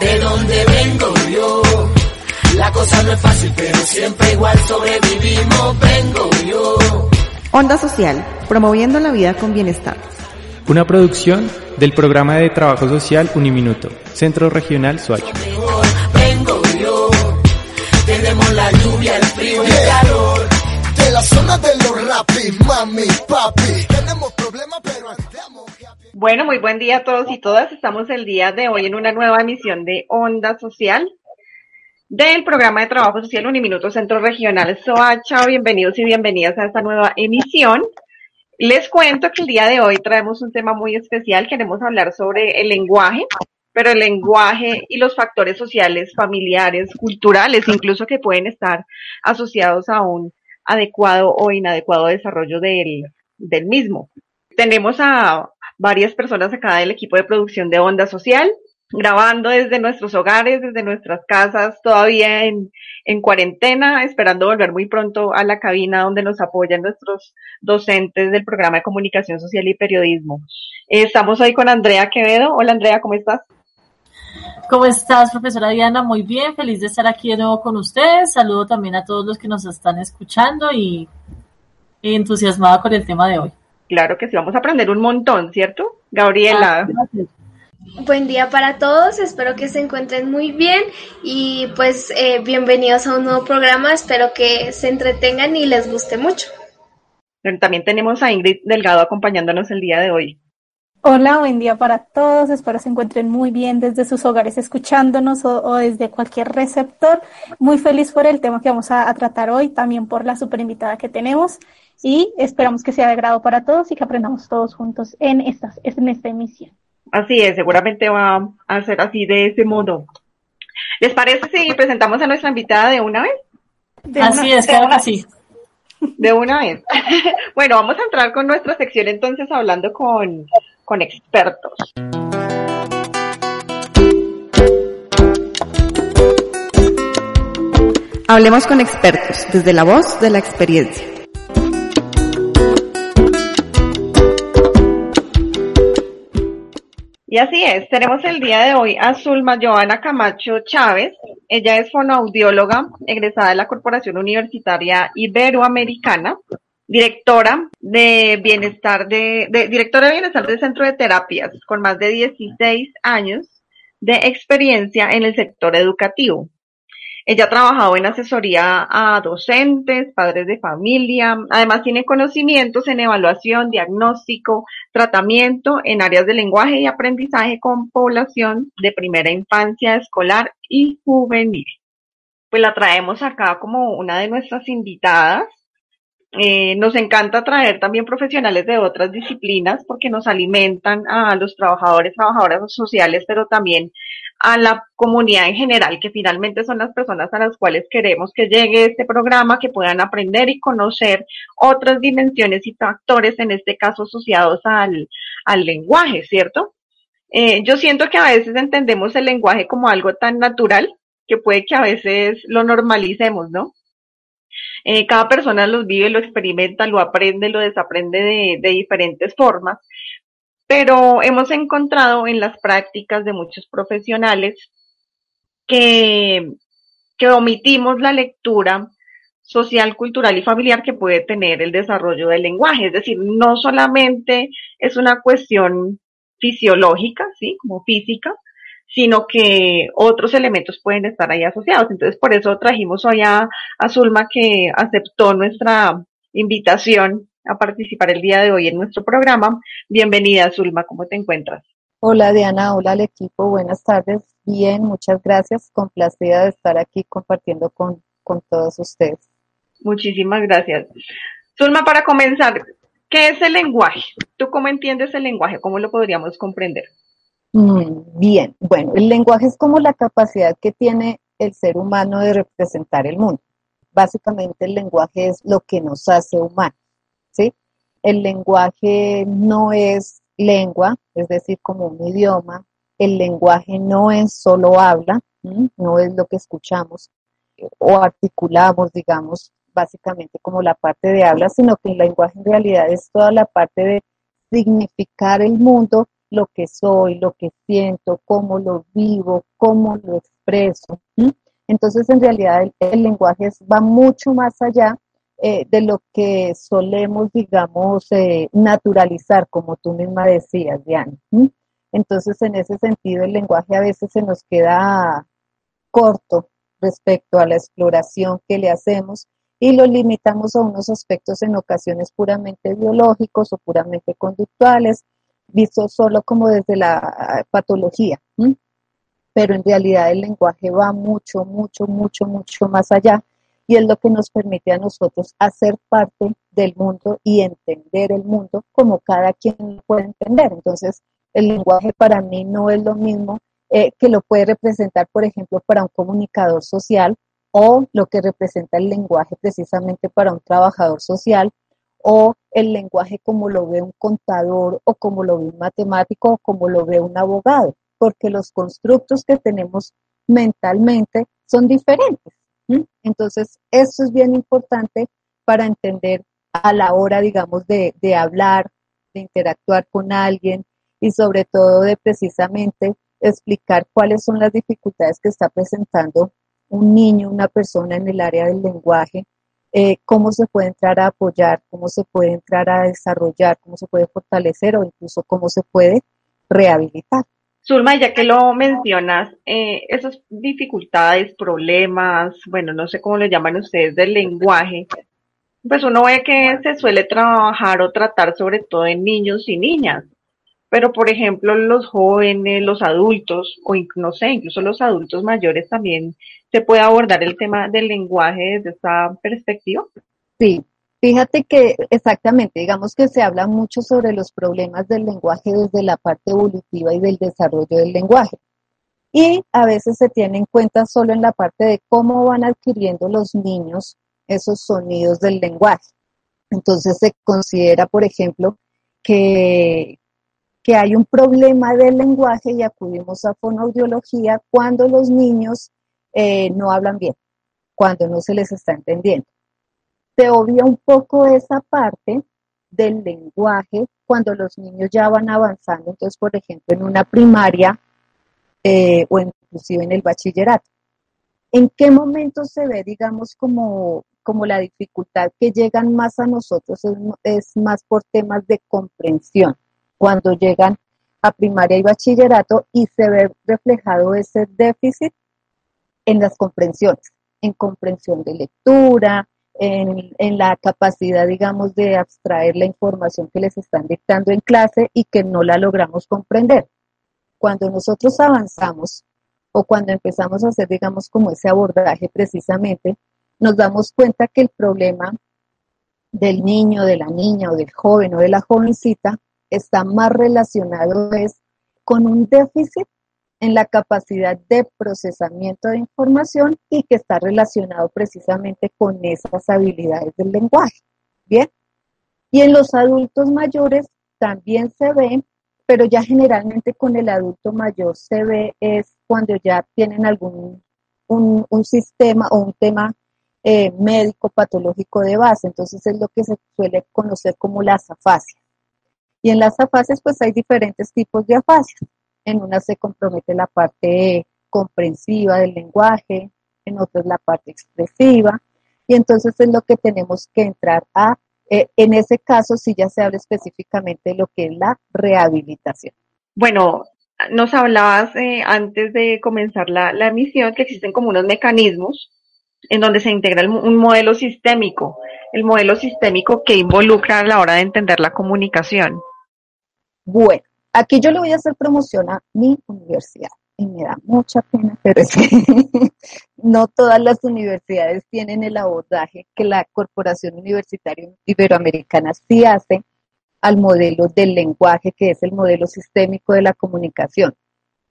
De donde vengo yo, la cosa no es fácil, pero siempre igual sobrevivimos, vengo yo. Onda Social, promoviendo la vida con bienestar. Una producción del programa de trabajo social Uniminuto, Centro Regional Suacho. Zona de los rapis, mami, papi. Tenemos problemas, pero happy. Bueno, muy buen día a todos y todas. Estamos el día de hoy en una nueva emisión de Onda Social del programa de trabajo social Uniminuto Centro Regional Soacha. Bienvenidos y bienvenidas a esta nueva emisión. Les cuento que el día de hoy traemos un tema muy especial. Queremos hablar sobre el lenguaje, pero el lenguaje y los factores sociales, familiares, culturales, incluso que pueden estar asociados a un adecuado o inadecuado desarrollo del, del mismo. Tenemos a varias personas acá del equipo de producción de Onda Social, grabando desde nuestros hogares, desde nuestras casas, todavía en, en cuarentena, esperando volver muy pronto a la cabina donde nos apoyan nuestros docentes del programa de comunicación social y periodismo. Estamos hoy con Andrea Quevedo. Hola Andrea, ¿cómo estás? ¿Cómo estás, profesora Diana? Muy bien, feliz de estar aquí de nuevo con ustedes. Saludo también a todos los que nos están escuchando y entusiasmada con el tema de hoy. Claro que sí, vamos a aprender un montón, ¿cierto? Gabriela. Gracias. Buen día para todos, espero que se encuentren muy bien y pues eh, bienvenidos a un nuevo programa, espero que se entretengan y les guste mucho. Pero También tenemos a Ingrid Delgado acompañándonos el día de hoy. Hola, buen día para todos. Espero se encuentren muy bien desde sus hogares escuchándonos o, o desde cualquier receptor. Muy feliz por el tema que vamos a, a tratar hoy, también por la super invitada que tenemos y esperamos que sea de agrado para todos y que aprendamos todos juntos en, estas, en esta emisión. Así es, seguramente va a ser así de ese modo. ¿Les parece si presentamos a nuestra invitada de una vez? De Así una- es, claro que sí. De una vez. bueno, vamos a entrar con nuestra sección entonces hablando con, con expertos. Hablemos con expertos, desde la voz de la experiencia. Y así es, tenemos el día de hoy a Zulma Joana Camacho Chávez. Ella es fonoaudióloga, egresada de la Corporación Universitaria Iberoamericana, directora de bienestar de, de- directora de bienestar del Centro de Terapias, con más de 16 años de experiencia en el sector educativo. Ella ha trabajado en asesoría a docentes, padres de familia, además tiene conocimientos en evaluación, diagnóstico, tratamiento en áreas de lenguaje y aprendizaje con población de primera infancia, escolar y juvenil. Pues la traemos acá como una de nuestras invitadas. Eh, nos encanta traer también profesionales de otras disciplinas porque nos alimentan a los trabajadores, trabajadoras sociales, pero también a la comunidad en general, que finalmente son las personas a las cuales queremos que llegue este programa, que puedan aprender y conocer otras dimensiones y factores, en este caso asociados al, al lenguaje, ¿cierto? Eh, yo siento que a veces entendemos el lenguaje como algo tan natural que puede que a veces lo normalicemos, ¿no? Eh, cada persona lo vive, lo experimenta, lo aprende, lo desaprende de, de diferentes formas, pero hemos encontrado en las prácticas de muchos profesionales que, que omitimos la lectura social, cultural y familiar que puede tener el desarrollo del lenguaje. Es decir, no solamente es una cuestión fisiológica, ¿sí? Como física, sino que otros elementos pueden estar ahí asociados. Entonces, por eso trajimos hoy a, a Zulma que aceptó nuestra invitación a participar el día de hoy en nuestro programa. Bienvenida, Zulma, ¿cómo te encuentras? Hola Diana, hola al equipo, buenas tardes. Bien, muchas gracias. Complacida de estar aquí compartiendo con, con todos ustedes. Muchísimas gracias. Zulma, para comenzar, ¿qué es el lenguaje? ¿Tú cómo entiendes el lenguaje? ¿Cómo lo podríamos comprender? Mm, bien, bueno, el lenguaje es como la capacidad que tiene el ser humano de representar el mundo. Básicamente el lenguaje es lo que nos hace humanos, ¿sí? El lenguaje no es lengua, es decir, como un idioma. El lenguaje no es solo habla, no es lo que escuchamos o articulamos, digamos, básicamente como la parte de habla, sino que el lenguaje en realidad es toda la parte de significar el mundo, lo que soy, lo que siento, cómo lo vivo, cómo lo expreso. Entonces, en realidad, el, lenguaje va mucho más allá eh, de lo que solemos, digamos, eh, naturalizar, como tú misma decías, Diana. Entonces, en ese sentido, el lenguaje a veces se nos queda corto respecto a la exploración que le hacemos y lo limitamos a unos aspectos en ocasiones puramente biológicos o puramente conductuales, visto solo como desde la patología pero en realidad el lenguaje va mucho, mucho, mucho, mucho más allá y es lo que nos permite a nosotros hacer parte del mundo y entender el mundo como cada quien puede entender. Entonces, el lenguaje para mí no es lo mismo eh, que lo puede representar, por ejemplo, para un comunicador social o lo que representa el lenguaje precisamente para un trabajador social o el lenguaje como lo ve un contador o como lo ve un matemático o como lo ve un abogado porque los constructos que tenemos mentalmente son diferentes. Entonces, esto es bien importante para entender a la hora, digamos, de, de hablar, de interactuar con alguien y sobre todo de precisamente explicar cuáles son las dificultades que está presentando un niño, una persona en el área del lenguaje, eh, cómo se puede entrar a apoyar, cómo se puede entrar a desarrollar, cómo se puede fortalecer o incluso cómo se puede rehabilitar. Zulma, ya que lo mencionas, eh, esas dificultades, problemas, bueno, no sé cómo le llaman ustedes del lenguaje, pues uno ve que se suele trabajar o tratar sobre todo en niños y niñas, pero por ejemplo los jóvenes, los adultos, o no sé, incluso los adultos mayores también se puede abordar el tema del lenguaje desde esta perspectiva. Sí, Fíjate que exactamente, digamos que se habla mucho sobre los problemas del lenguaje desde la parte evolutiva y del desarrollo del lenguaje. Y a veces se tiene en cuenta solo en la parte de cómo van adquiriendo los niños esos sonidos del lenguaje. Entonces se considera, por ejemplo, que, que hay un problema del lenguaje y acudimos a fonoaudiología cuando los niños eh, no hablan bien, cuando no se les está entendiendo se obvia un poco esa parte del lenguaje cuando los niños ya van avanzando, entonces, por ejemplo, en una primaria eh, o inclusive en el bachillerato. ¿En qué momento se ve, digamos, como, como la dificultad que llegan más a nosotros es, es más por temas de comprensión? Cuando llegan a primaria y bachillerato y se ve reflejado ese déficit en las comprensiones, en comprensión de lectura, en, la capacidad, digamos, de abstraer la información que les están dictando en clase y que no la logramos comprender. Cuando nosotros avanzamos o cuando empezamos a hacer, digamos, como ese abordaje precisamente, nos damos cuenta que el problema del niño, de la niña o del joven o de la jovencita está más relacionado es con un déficit en la capacidad de procesamiento de información y que está relacionado precisamente con esas habilidades del lenguaje. Bien. Y en los adultos mayores también se ve, pero ya generalmente con el adulto mayor se ve es cuando ya tienen algún un, sistema o un tema eh, médico patológico de base. Entonces es lo que se suele conocer como las afasias. Y en las afasias pues hay diferentes tipos de afasias en una se compromete la parte comprensiva del lenguaje, en otras la parte expresiva, y entonces es lo que tenemos que entrar a, eh, en ese caso si ya se habla específicamente de lo que es la rehabilitación. Bueno, nos hablabas eh, antes de comenzar la, la, emisión que existen como unos mecanismos en donde se integra un modelo sistémico, el modelo sistémico que involucra a la hora de entender la comunicación. Bueno, Aquí yo le voy a hacer promoción a mi universidad. y me da mucha pena, pero es que no todas las universidades tienen el abordaje que la Corporación Universitaria Iberoamericana sí hace al modelo del lenguaje, que es el modelo sistémico de la comunicación.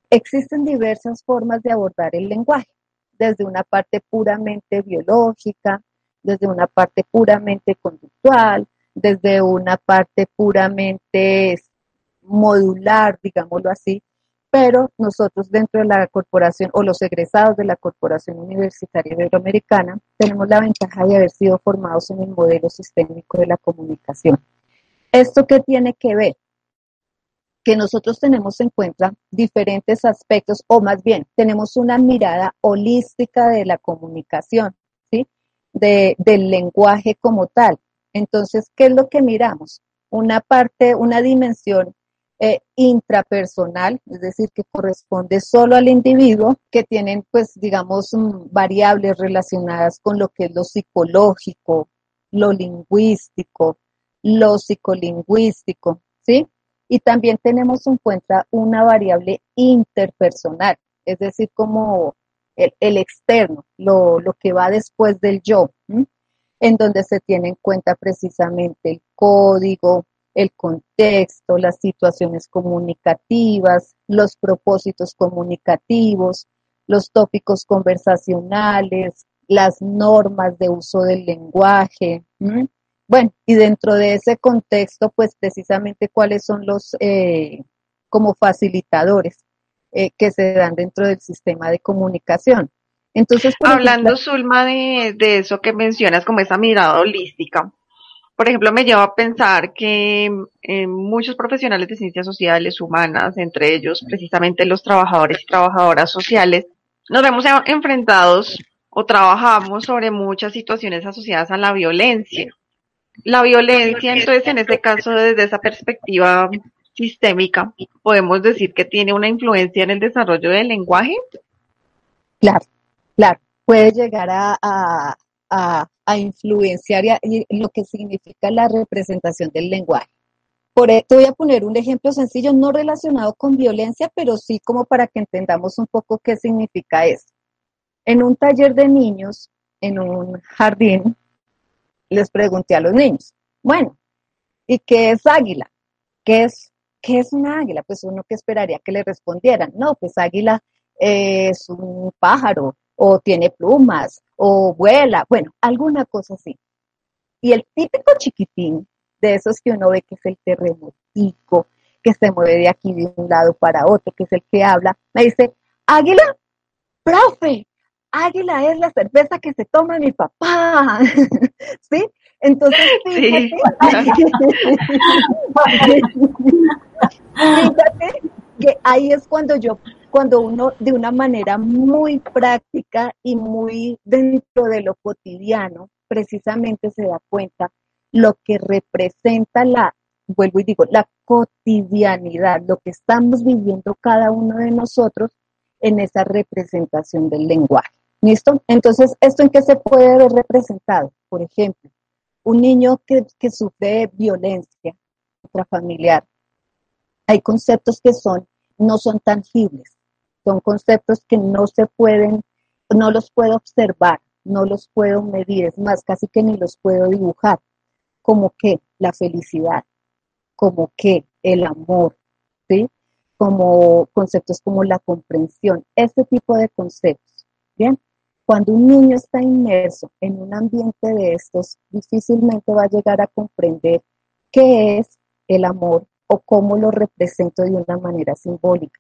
Existen diversas formas de abordar el lenguaje, desde una parte puramente biológica, desde una parte puramente conductual, desde una parte puramente modular, digámoslo así, pero nosotros dentro de la corporación o los egresados de la Corporación Universitaria Iberoamericana tenemos la ventaja de haber sido formados en el modelo sistémico de la comunicación. ¿Esto qué tiene que ver? Que nosotros tenemos en cuenta diferentes aspectos, o más bien, tenemos una mirada holística de la comunicación, ¿sí? De, del lenguaje como tal. Entonces, ¿qué es lo que miramos? Una parte, una dimensión eh, intrapersonal, es decir, que corresponde solo al individuo, que tienen, pues, digamos, mm, variables relacionadas con lo que es lo psicológico, lo lingüístico, lo psicolingüístico, ¿sí? Y también tenemos en cuenta una variable interpersonal, es decir, como el, externo, lo, que va después del yo, en donde se tiene en cuenta precisamente el código, el contexto, las situaciones comunicativas, los propósitos comunicativos, los tópicos conversacionales, las normas de uso del lenguaje. Bueno, y dentro de ese contexto, pues precisamente cuáles son los eh, como facilitadores eh, que se dan dentro del sistema de comunicación. Entonces, hablando, Zulma, de, de eso que mencionas como esa mirada holística, por ejemplo, me lleva a pensar que eh, muchos profesionales de ciencias sociales humanas, entre ellos precisamente los trabajadores y trabajadoras sociales, nos vemos enfrentados o trabajamos sobre muchas situaciones asociadas a la violencia. La violencia, entonces, en este caso, desde esa perspectiva sistémica, podemos decir que tiene una influencia en el desarrollo del lenguaje. Claro, claro, puede llegar a, a, influenciar y lo que significa la representación del lenguaje. Por esto voy a poner un ejemplo sencillo, no relacionado con violencia, pero sí como para que entendamos un poco qué significa eso. En un taller de niños, en un jardín, les pregunté a los niños, bueno, ¿y qué es águila? ¿Qué es, qué es una águila? Pues uno que esperaría que le respondieran, no, pues águila es un pájaro o tiene plumas o vuela, bueno, alguna cosa así. Y el típico chiquitín, de esos que uno ve que es el terremotico, que se mueve de aquí de un lado para otro, que es el que habla, me dice, Águila, profe, Águila es la cerveza que se toma mi papá. ¿Sí? Entonces, fíjate, fíjate que ahí es cuando yo cuando uno de una manera muy práctica y muy dentro de lo cotidiano, precisamente se da cuenta lo que representa la, vuelvo y digo, la cotidianidad, lo que estamos viviendo cada uno de nosotros en esa representación del lenguaje. ¿Listo? Entonces, ¿esto en qué se puede ver representado? Por ejemplo, un niño que, que sufre violencia intrafamiliar. Hay conceptos que son, no son tangibles, son conceptos que no se pueden, no los puedo observar, no los puedo medir, es más, casi que ni los puedo dibujar, como que la felicidad, como que el amor, ¿sí? Como conceptos como la comprensión, este tipo de conceptos, ¿bien? Cuando un niño está inmerso en un ambiente de estos, difícilmente va a llegar a comprender qué es el amor o cómo lo represento de una manera simbólica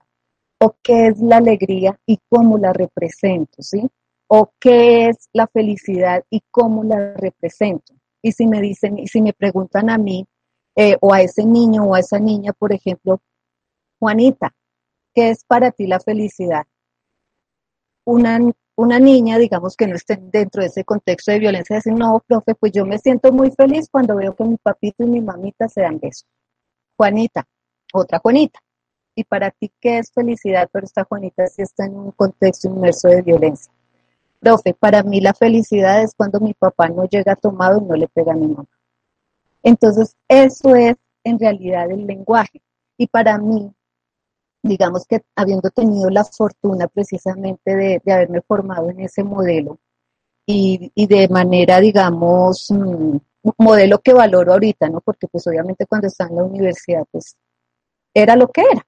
o qué es la alegría y cómo la represento, ¿sí? O qué es la felicidad y cómo la represento. Y si me dicen, y si me preguntan a mí, eh, o a ese niño o a esa niña, por ejemplo, Juanita, ¿qué es para ti la felicidad? Una, una niña, digamos que no esté dentro de ese contexto de violencia, dice, no, profe, pues yo me siento muy feliz cuando veo que mi papito y mi mamita se dan besos. Juanita, otra Juanita, ¿Y para ti qué es felicidad? Pero esta Juanita sí está en un contexto inmerso de violencia. Profe, para mí la felicidad es cuando mi papá no llega tomado y no le pega a mi mamá. Entonces, eso es en realidad el lenguaje. Y para mí, digamos que habiendo tenido la fortuna precisamente de, haberme formado en ese modelo y, de manera, digamos, un modelo que valoro ahorita, ¿no? Porque pues obviamente cuando estaba en la universidad, pues era lo que era.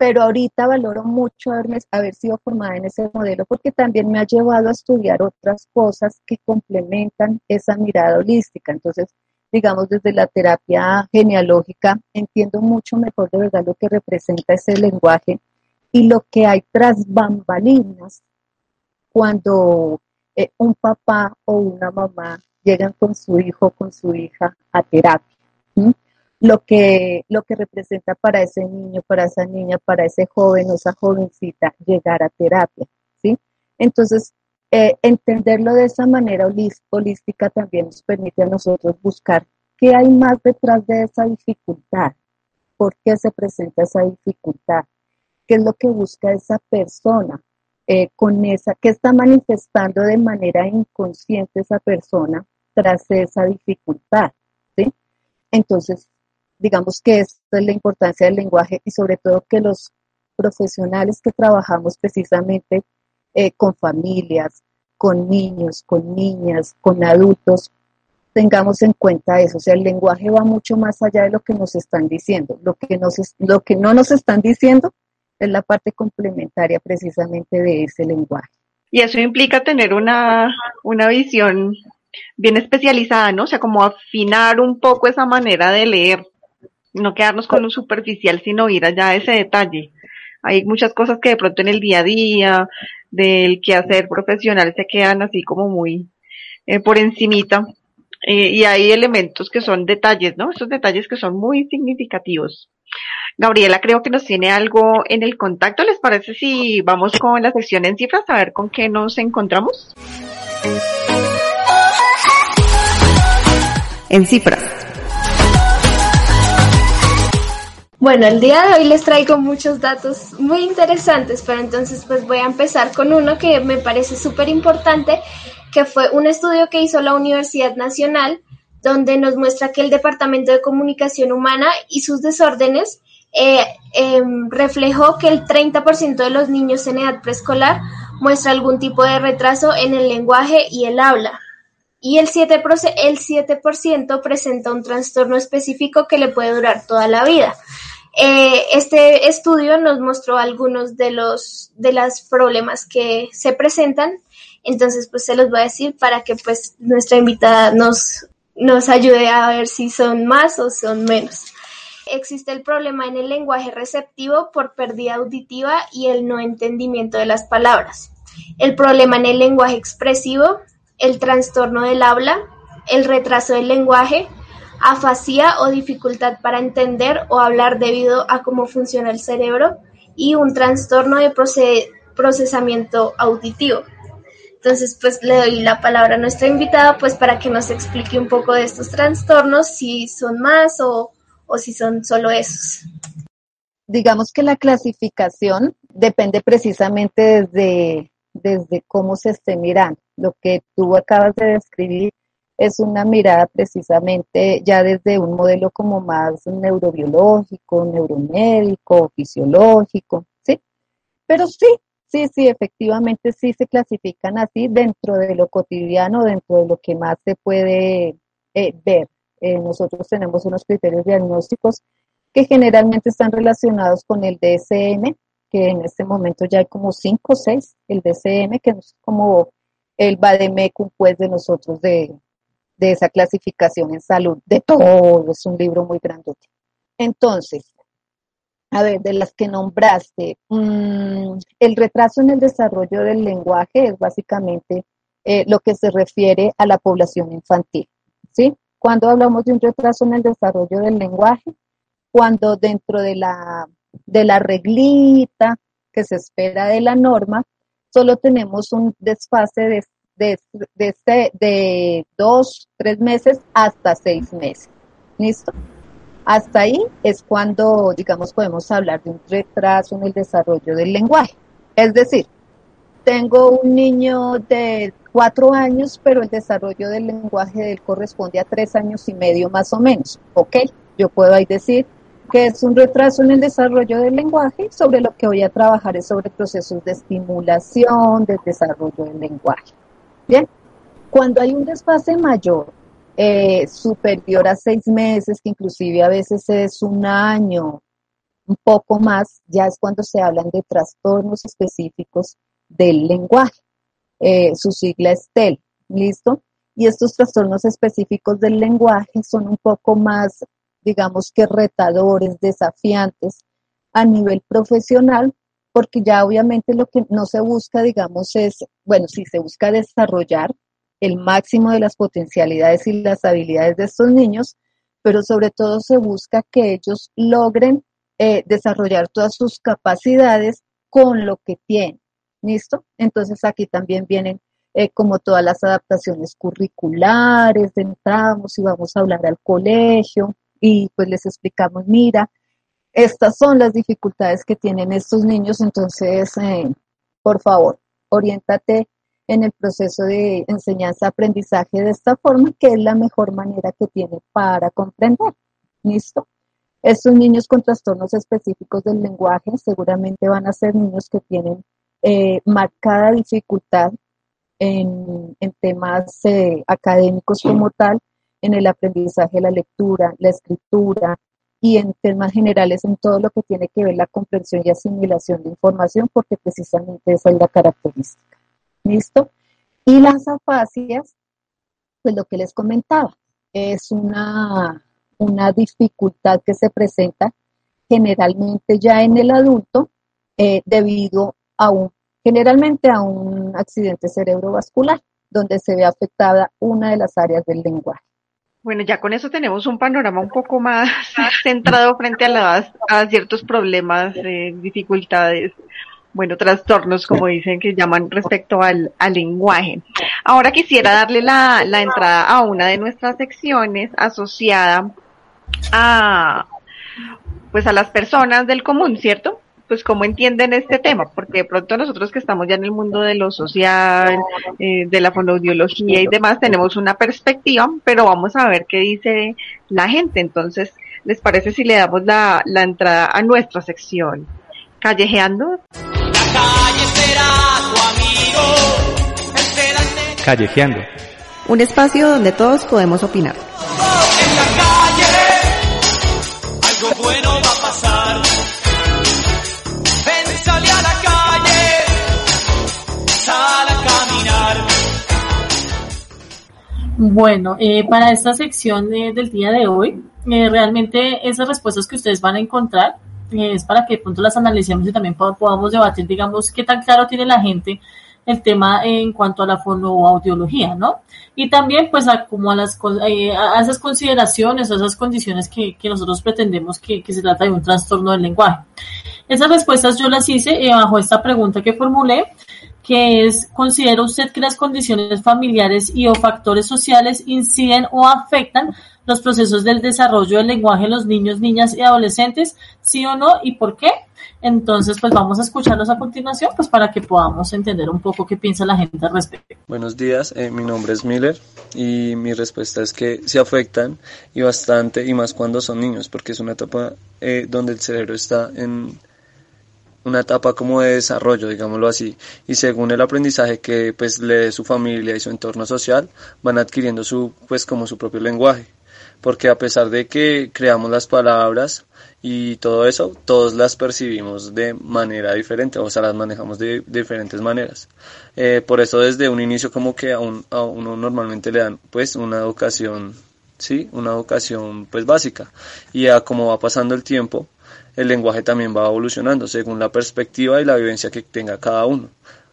Pero ahorita valoro mucho haberme, haber sido formada en ese modelo porque también me ha llevado a estudiar otras cosas que complementan esa mirada holística. Entonces, digamos, desde la terapia genealógica, entiendo mucho mejor de verdad lo que representa ese lenguaje y lo que hay tras bambalinas cuando eh, un papá o una mamá llegan con su hijo o con su hija a terapia. Lo que, lo que representa para ese niño, para esa niña, para ese joven o esa jovencita llegar a terapia. ¿sí? Entonces, eh, entenderlo de esa manera holística también nos permite a nosotros buscar qué hay más detrás de esa dificultad, por qué se presenta esa dificultad, qué es lo que busca esa persona eh, con esa, qué está manifestando de manera inconsciente esa persona tras esa dificultad. ¿sí? Entonces, digamos que esta es la importancia del lenguaje y sobre todo que los profesionales que trabajamos precisamente eh, con familias, con niños, con niñas, con adultos, tengamos en cuenta eso. O sea, el lenguaje va mucho más allá de lo que nos están diciendo. Lo que, nos, lo que no nos están diciendo es la parte complementaria precisamente de ese lenguaje. Y eso implica tener una, una visión bien especializada, ¿no? O sea, como afinar un poco esa manera de leer, no quedarnos con un superficial, sino ir allá a ese detalle. Hay muchas cosas que de pronto en el día a día, del quehacer profesional, se quedan así como muy eh, por encimita. Eh, y hay elementos que son detalles, ¿no? Esos detalles que son muy significativos. Gabriela creo que nos tiene algo en el contacto. ¿Les parece si vamos con la sección en cifras a ver con qué nos encontramos? En cifras. Bueno, el día de hoy les traigo muchos datos muy interesantes, pero entonces pues voy a empezar con uno que me parece súper importante, que fue un estudio que hizo la Universidad Nacional, donde nos muestra que el Departamento de Comunicación Humana y sus desórdenes eh, em, reflejó que el 30% de los niños en edad preescolar muestra algún tipo de retraso en el lenguaje y el habla. Y el 7%, el 7 presenta un trastorno específico que le puede durar toda la vida. Eh, este estudio nos mostró algunos de los de los problemas que se presentan, entonces pues se los voy a decir para que pues nuestra invitada nos nos ayude a ver si son más o son menos. Existe el problema en el lenguaje receptivo por pérdida auditiva y el no entendimiento de las palabras. El problema en el lenguaje expresivo, el trastorno del habla, el retraso del lenguaje, afasia o dificultad para entender o hablar debido a cómo funciona el cerebro y un trastorno de procesamiento auditivo. Entonces, pues le doy la palabra a nuestra invitada, pues para que nos explique un poco de estos trastornos, si son más o, o si son solo esos. Digamos que la clasificación depende precisamente desde, desde cómo se esté mirando. Lo que tú acabas de describir es una mirada precisamente ya desde un modelo como más neurobiológico, neuromédico, fisiológico, ¿sí? Pero sí, sí, sí, efectivamente sí se clasifican así dentro de lo cotidiano, dentro de lo que más se puede eh, ver. Eh, nosotros tenemos unos criterios diagnósticos que generalmente están relacionados con el DSM, que en este momento ya hay como cinco o seis, el DSM, que es como el vademecum pues de nosotros de, de esa clasificación en salud, de todo, es un libro muy grandote. Entonces, a ver, de las que nombraste, mm, el retraso en el desarrollo del lenguaje es básicamente eh, lo que se refiere a la población infantil, ¿sí? Cuando hablamos de un retraso en el desarrollo del lenguaje, cuando dentro de la, de la reglita que se espera de la norma, solo tenemos un desfase de de, de, de dos, tres meses hasta seis meses. ¿Listo? Hasta ahí es cuando, digamos, podemos hablar de un retraso en el desarrollo del lenguaje. Es decir, tengo un niño de cuatro años, pero el desarrollo del lenguaje de él corresponde a tres años y medio más o menos. ¿Ok? Yo puedo ahí decir, que es un retraso en el desarrollo del lenguaje. Sobre lo que voy a trabajar es sobre procesos de estimulación, de desarrollo del lenguaje. Bien, cuando hay un desfase mayor, eh, superior a seis meses, que inclusive a veces es un año, un poco más, ya es cuando se hablan de trastornos específicos del lenguaje. Eh, su sigla es TEL, ¿listo? Y estos trastornos específicos del lenguaje son un poco más, digamos que retadores, desafiantes a nivel profesional, porque ya obviamente lo que no se busca, digamos, es, bueno, si se busca desarrollar el máximo de las potencialidades y las habilidades de estos niños, pero sobre todo se busca que ellos logren eh, desarrollar todas sus capacidades con lo que tienen. ¿Listo? Entonces aquí también vienen eh, como todas las adaptaciones curriculares, entramos y vamos a hablar al colegio y pues les explicamos, mira, estas son las dificultades que tienen estos niños, entonces, eh, por favor, oriéntate en el proceso de enseñanza-aprendizaje de esta forma, que es la mejor manera que tiene para comprender. ¿Listo? Estos niños con trastornos específicos del lenguaje seguramente van a ser niños que tienen eh, marcada dificultad en, temas eh, académicos como tal, en el aprendizaje de la lectura, la escritura y en temas generales en todo lo que tiene que ver la comprensión y asimilación de información, porque precisamente esa es la característica. ¿Listo? Y las afasias, pues lo que les comentaba, es una, una dificultad que se presenta generalmente ya en el adulto eh, debido a un, generalmente a un accidente cerebrovascular, donde se ve afectada una de las áreas del lenguaje. Bueno, ya con eso tenemos un panorama un poco más centrado frente a, las, a ciertos problemas, eh, dificultades bueno, trastornos, como dicen, que llaman respecto al, lenguaje. Ahora quisiera darle la, la entrada a una de nuestras secciones asociada a, pues a las personas del común, ¿cierto? Pues cómo entienden este tema, porque de pronto nosotros que estamos ya en el mundo de lo social, eh, de la fonoaudiología y demás, tenemos una perspectiva, pero vamos a ver qué dice la gente. Entonces, ¿les parece si le damos la, la entrada a nuestra sección? Callejeando. Callejeando. Un espacio donde todos podemos opinar. Bueno, eh, para esta sección eh, del día de hoy, eh, realmente esas respuestas que ustedes van a encontrar es para que de pronto las analicemos y también podamos debatir, digamos, qué tan claro tiene la gente el tema en cuanto a la fonoaudiología, ¿no? Y también, pues, a, como a, las, eh, a esas consideraciones, a esas condiciones que, nosotros pretendemos que, que, se trata de un trastorno del lenguaje. Esas respuestas yo las hice eh, bajo esta pregunta que formulé, que es, ¿considera usted que las condiciones familiares y o factores sociales inciden o afectan los procesos del desarrollo del lenguaje en los niños, niñas y adolescentes? ¿Sí o no? ¿Y por qué? Entonces, pues vamos a escucharlos a continuación, pues para que podamos entender un poco qué piensa la gente al respecto. Buenos días, eh, mi nombre es Miller y mi respuesta es que se afectan y bastante, y más cuando son niños, porque es una etapa eh, donde el cerebro está en una etapa como de desarrollo, digámoslo así, y según el aprendizaje que pues le dé su familia y su entorno social, van adquiriendo su pues como su propio lenguaje, porque a pesar de que creamos las palabras y todo eso, todos las percibimos de manera diferente, o sea, las manejamos de, diferentes maneras. Eh, por eso desde un inicio como que a, uno normalmente le dan pues una educación, sí, una educación pues básica, y a como va pasando el tiempo, el lenguaje también va evolucionando según la perspectiva y la vivencia que tenga cada uno.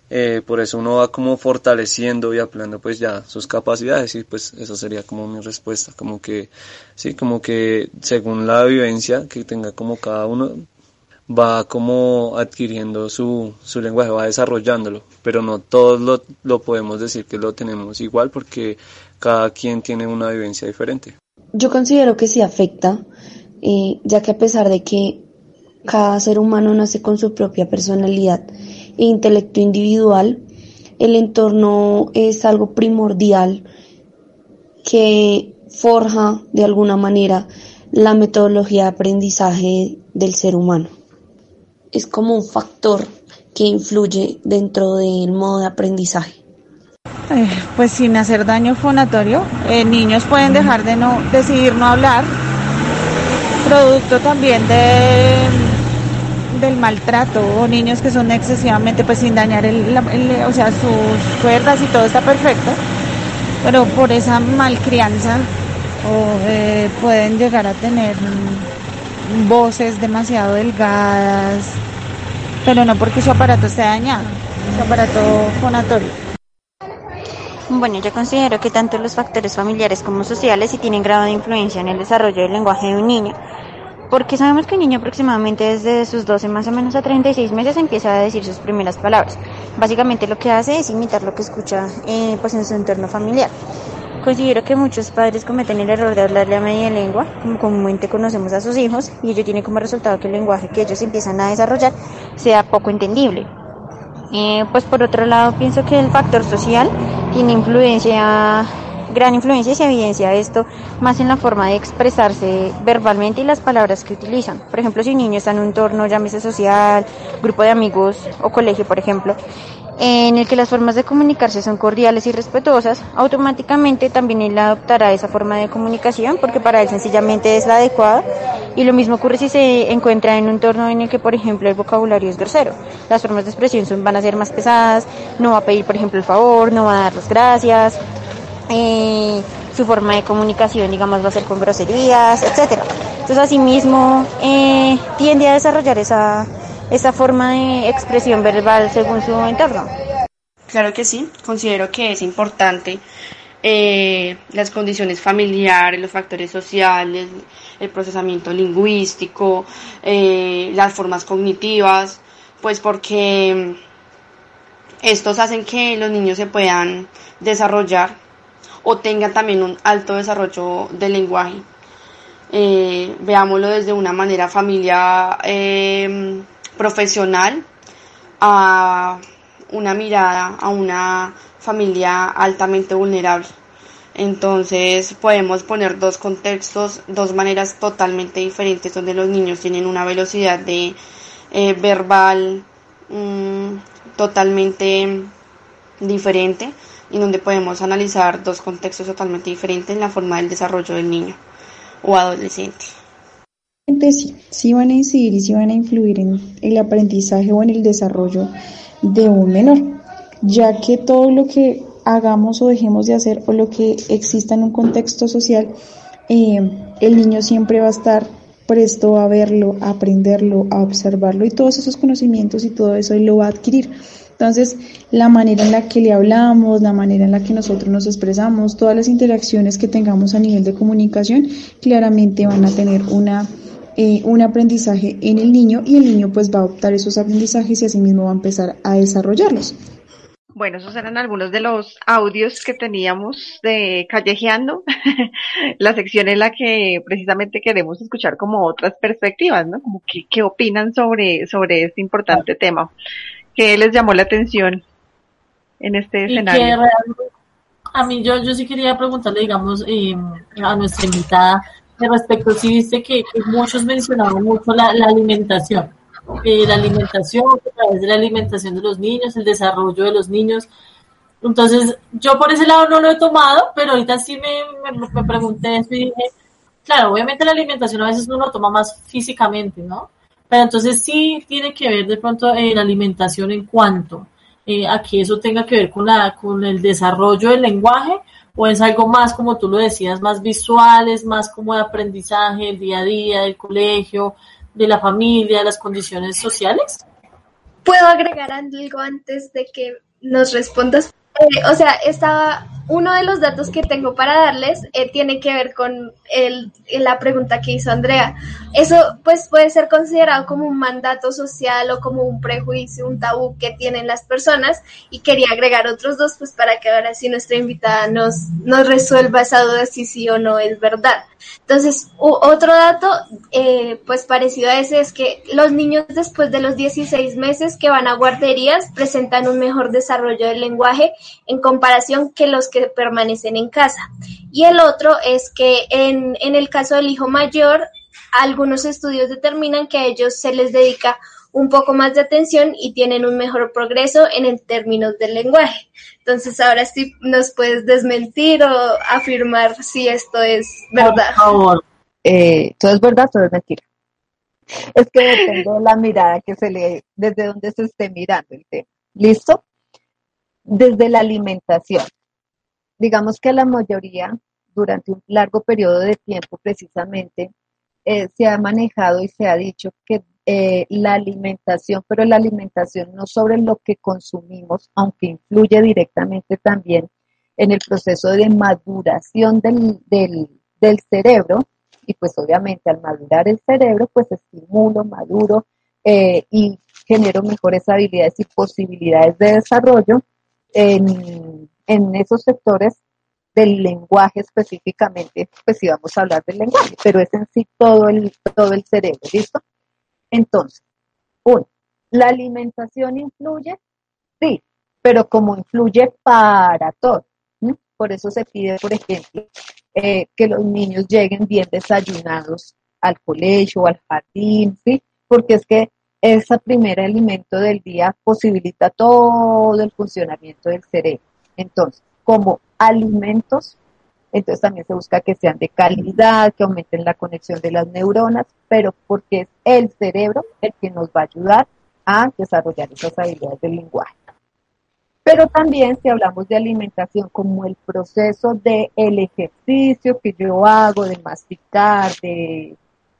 Eh, por eso uno va como fortaleciendo y ampliando pues ya sus capacidades y pues eso sería como mi respuesta, como que sí, como que según la vivencia que tenga como cada uno va como adquiriendo su, su lenguaje, va desarrollándolo, pero no todos lo, lo podemos decir que lo tenemos igual porque cada quien tiene una vivencia diferente. Yo considero que sí afecta, eh, ya que a pesar de que cada ser humano nace con su propia personalidad e intelecto individual. El entorno es algo primordial que forja de alguna manera la metodología de aprendizaje del ser humano. Es como un factor que influye dentro del modo de aprendizaje. Eh, pues sin hacer daño fonatorio, eh, niños pueden dejar de no decidir no hablar, producto también de del maltrato o niños que son excesivamente pues sin dañar el, o sea sus cuerdas y todo está perfecto pero por esa malcrianza o eh, pueden llegar a tener voces demasiado delgadas pero no porque su aparato esté dañado su aparato fonatorio. Bueno, yo considero que tanto los factores familiares como sociales sí tienen grado de influencia en el desarrollo del lenguaje de un niño, porque sabemos que un niño aproximadamente desde sus 12 más o menos a 36 meses empieza a decir sus primeras palabras. Básicamente lo que hace es imitar lo que escucha eh, pues en su entorno familiar. Considero que muchos padres cometen el error de hablarle a media lengua, como comúnmente conocemos a sus hijos, y ello tiene como resultado que el lenguaje que ellos empiezan a desarrollar sea poco entendible. Eh, pues por otro lado pienso que el factor social tiene influencia, gran influencia y se evidencia esto más en la forma de expresarse verbalmente y las palabras que utilizan. Por ejemplo, si un niño está en un entorno, llámese social, grupo de amigos o colegio, por ejemplo, en el que las formas de comunicarse son cordiales y respetuosas, automáticamente también él adoptará esa forma de comunicación porque para él sencillamente es la adecuada. Y lo mismo ocurre si se encuentra en un entorno en el que, por ejemplo, el vocabulario es grosero. Las formas de expresión van a ser más pesadas, no va a pedir, por ejemplo, el favor, no va a dar las gracias. Eh, su forma de comunicación, digamos, va a ser con groserías, etcétera. Entonces, asimismo, eh, tiende a desarrollar esa esa forma de expresión verbal según su entorno? Claro que sí, considero que es importante eh, las condiciones familiares, los factores sociales, el procesamiento lingüístico, eh, las formas cognitivas, pues porque estos hacen que los niños se puedan desarrollar o tengan también un alto desarrollo del lenguaje. Eh, veámoslo desde una manera familiar profesional a una mirada a una familia altamente vulnerable. Entonces podemos poner dos contextos, dos maneras totalmente diferentes donde los niños tienen una velocidad de eh, verbal mm, totalmente diferente y donde podemos analizar dos contextos totalmente diferentes en la forma del desarrollo del niño o adolescente sí, sí van a incidir y sí van a influir en el aprendizaje o en el desarrollo de un menor, ya que todo lo que hagamos o dejemos de hacer o lo que exista en un contexto social, eh, el niño siempre va a estar presto a verlo, a aprenderlo, a observarlo y todos esos conocimientos y todo eso lo va a adquirir. Entonces, la manera en la que le hablamos, la manera en la que nosotros nos expresamos, todas las interacciones que tengamos a nivel de comunicación, claramente van a tener una eh, un aprendizaje en el niño y el niño pues va a adoptar esos aprendizajes y así mismo va a empezar a desarrollarlos. Bueno, esos eran algunos de los audios que teníamos de Callejeando, la sección en la que precisamente queremos escuchar como otras perspectivas, ¿no? Como qué, qué opinan sobre, sobre este importante tema. ¿Qué les llamó la atención en este escenario? a mí yo, yo sí quería preguntarle, digamos, eh, a nuestra invitada, de respecto, sí viste que, muchos mencionaban mucho la, alimentación. Eh, la alimentación, a través de la alimentación de los niños, el desarrollo de los niños. Entonces, yo por ese lado no lo he tomado, pero ahorita sí me, me, pregunté eso y dije, claro, obviamente la alimentación a veces uno lo toma más físicamente, ¿no? Pero entonces sí tiene que ver de pronto eh, la alimentación en cuanto eh, a que eso tenga que ver con, la, con el desarrollo del lenguaje o es algo más, como tú lo decías, más visual, es más como de aprendizaje, el día a día, del colegio, de la familia, de las condiciones sociales? ¿Puedo agregar algo antes de que nos respondas? Eh, o sea, estaba uno de los datos que tengo para darles eh, tiene que ver con el, la pregunta que hizo Andrea. Eso pues puede ser considerado como un mandato social o como un prejuicio, un tabú que tienen las personas y quería agregar otros dos pues para que ahora sí nuestra invitada nos, nos resuelva esa duda si sí o no es verdad. Entonces, otro dato eh, pues parecido a ese es que los niños después de los 16 meses que van a guarderías presentan un mejor desarrollo del lenguaje en comparación que los que permanecen en casa. Y el otro es que en, en el caso del hijo mayor, algunos estudios determinan que a ellos se les dedica un poco más de atención y tienen un mejor progreso en el términos del lenguaje. Entonces, ahora sí nos puedes desmentir o afirmar si esto es verdad. Por favor. Eh, todo es verdad, todo es mentira. Es que depende de la mirada que se le, desde donde se esté mirando el tema. ¿Listo? Desde la alimentación. Digamos que la mayoría, durante un largo periodo de tiempo precisamente, eh, se ha manejado y se ha dicho que eh, la alimentación, pero la alimentación no sobre lo que consumimos, aunque influye directamente también en el proceso de maduración del, del, cerebro, y pues obviamente al madurar el cerebro, pues estimulo, maduro eh, y genero mejores habilidades y posibilidades de desarrollo en, en esos sectores del lenguaje específicamente, pues sí vamos a hablar del lenguaje, pero es en sí todo el, todo el cerebro, ¿listo? Entonces, uno, ¿la alimentación influye? Sí, pero como influye para todo. Por eso se pide, por ejemplo, eh, que los niños lleguen bien desayunados al colegio al jardín, ¿sí? Porque es que ese primer alimento del día posibilita todo el funcionamiento del cerebro. Entonces, como alimentos entonces también se busca que sean de calidad, que aumenten la conexión de las neuronas, pero porque es el cerebro el que nos va a ayudar a desarrollar esas habilidades del lenguaje. Pero también si hablamos de alimentación como el proceso del el ejercicio que yo hago, de masticar, de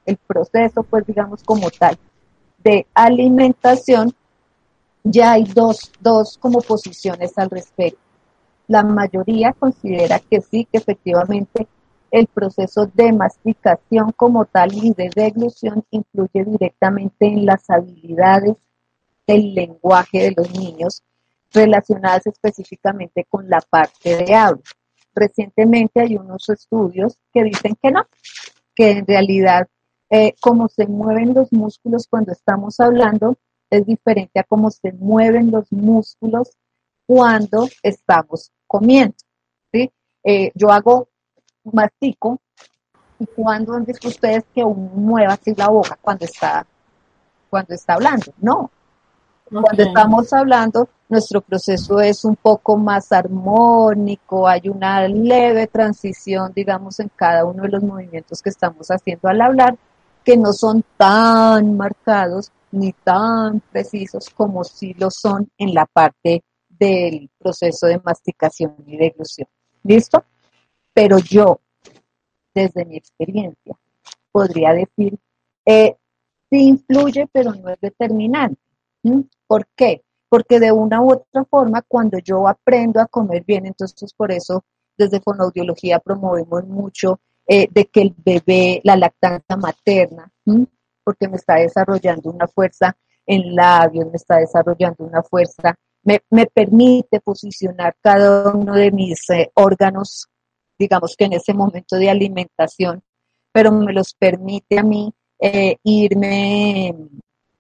el proceso, pues digamos como tal, de alimentación, ya hay dos, dos como posiciones al respecto la mayoría considera que sí, que efectivamente el proceso de masticación como tal y de deglución influye directamente en las habilidades del lenguaje de los niños relacionadas específicamente con la parte de habla. Recientemente hay unos estudios que dicen que no, que en realidad eh, cómo se mueven los músculos cuando estamos hablando es diferente a cómo se mueven los músculos cuando estamos comiendo. ¿sí? Eh, yo hago mastico y cuando han visto ustedes que uno mueva así la boca cuando está, cuando está hablando. No. Cuando estamos hablando, nuestro proceso es un poco más armónico, hay una leve transición, digamos, en cada uno de los movimientos que estamos haciendo al hablar, que no son tan marcados ni tan precisos como si lo son en la parte del proceso de masticación y deglución. ¿Listo? Pero yo, desde mi experiencia, podría decir, eh, sí influye, pero no es determinante. ¿Por qué? Porque de una u otra forma, cuando yo aprendo a comer bien, entonces por eso desde fonoaudiología promovemos mucho eh, de que el bebé, la lactancia materna, porque me está desarrollando una fuerza en labios, me está desarrollando una fuerza me, permite posicionar cada uno de mis eh, órganos, digamos que en ese momento de alimentación, pero me los permite a mí eh, irme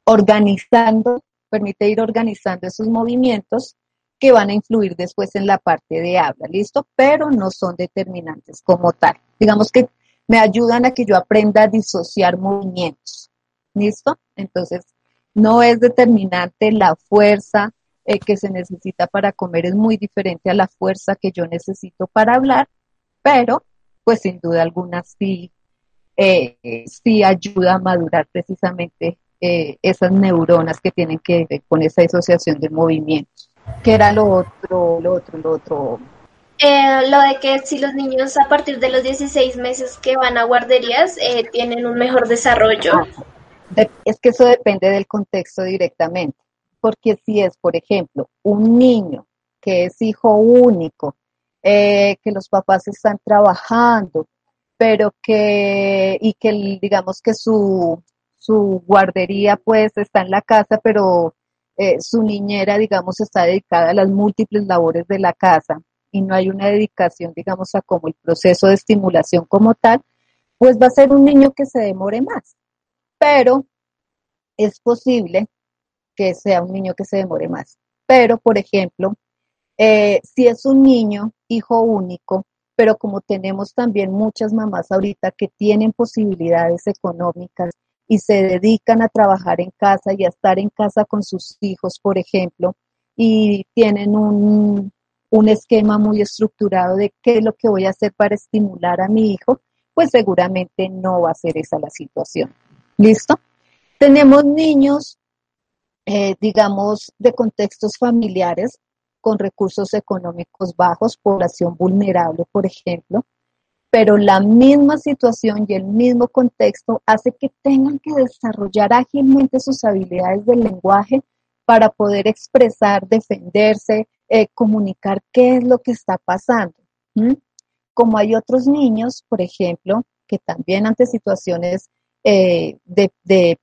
organizando, permite ir organizando esos movimientos que van a influir después en la parte de habla, ¿listo? Pero no son determinantes como tal. Digamos que me ayudan a que yo aprenda a disociar movimientos, ¿listo? Entonces, no es determinante la fuerza, eh, que se necesita para comer es muy diferente a la fuerza que yo necesito para hablar, pero pues sin duda alguna sí, eh, sí ayuda a madurar precisamente eh, esas neuronas que tienen que ver con esa disociación de movimientos. ¿Qué era lo otro, lo otro, lo otro? lo de que si los niños a partir de los 16 meses que van a guarderías tienen un mejor desarrollo. Ah, es que eso depende del contexto directamente porque si es, por ejemplo, un niño que es hijo único, eh, que los papás están trabajando, pero que, y que digamos que su, su guardería pues está en la casa, pero eh, su niñera, digamos, está dedicada a las múltiples labores de la casa y no hay una dedicación, digamos, a como el proceso de estimulación como tal, pues va a ser un niño que se demore más. Pero es posible que sea un niño que se demore más. Pero, por ejemplo, eh, si es un niño hijo único, pero como tenemos también muchas mamás ahorita que tienen posibilidades económicas y se dedican a trabajar en casa y a estar en casa con sus hijos, por ejemplo, y tienen un, un esquema muy estructurado de qué es lo que voy a hacer para estimular a mi hijo, pues seguramente no va a ser esa la situación. ¿Listo? Tenemos niños, eh, digamos, de contextos familiares con recursos económicos bajos, población vulnerable, por ejemplo, pero la misma situación y el mismo contexto hace que tengan que desarrollar ágilmente sus habilidades del lenguaje para poder expresar, defenderse, eh, comunicar qué es lo que está pasando. Como hay otros niños, por ejemplo, que también ante situaciones eh, de, de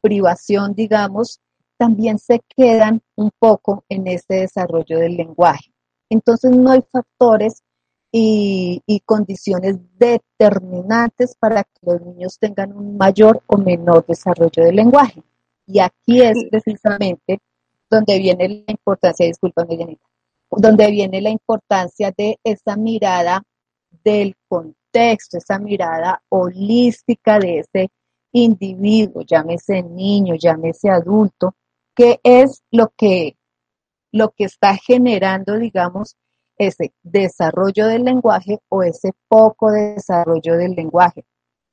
privación, digamos, también se quedan un poco en este desarrollo del lenguaje. Entonces no hay factores y, condiciones determinantes para que los niños tengan un mayor o menor desarrollo del lenguaje. Y aquí es precisamente donde viene la importancia, discúlpame, Janita, donde viene la importancia de esa mirada del contexto, esa mirada holística de ese individuo, llámese niño, llámese adulto, que es lo que, lo que está generando, digamos, ese desarrollo del lenguaje o ese poco desarrollo del lenguaje.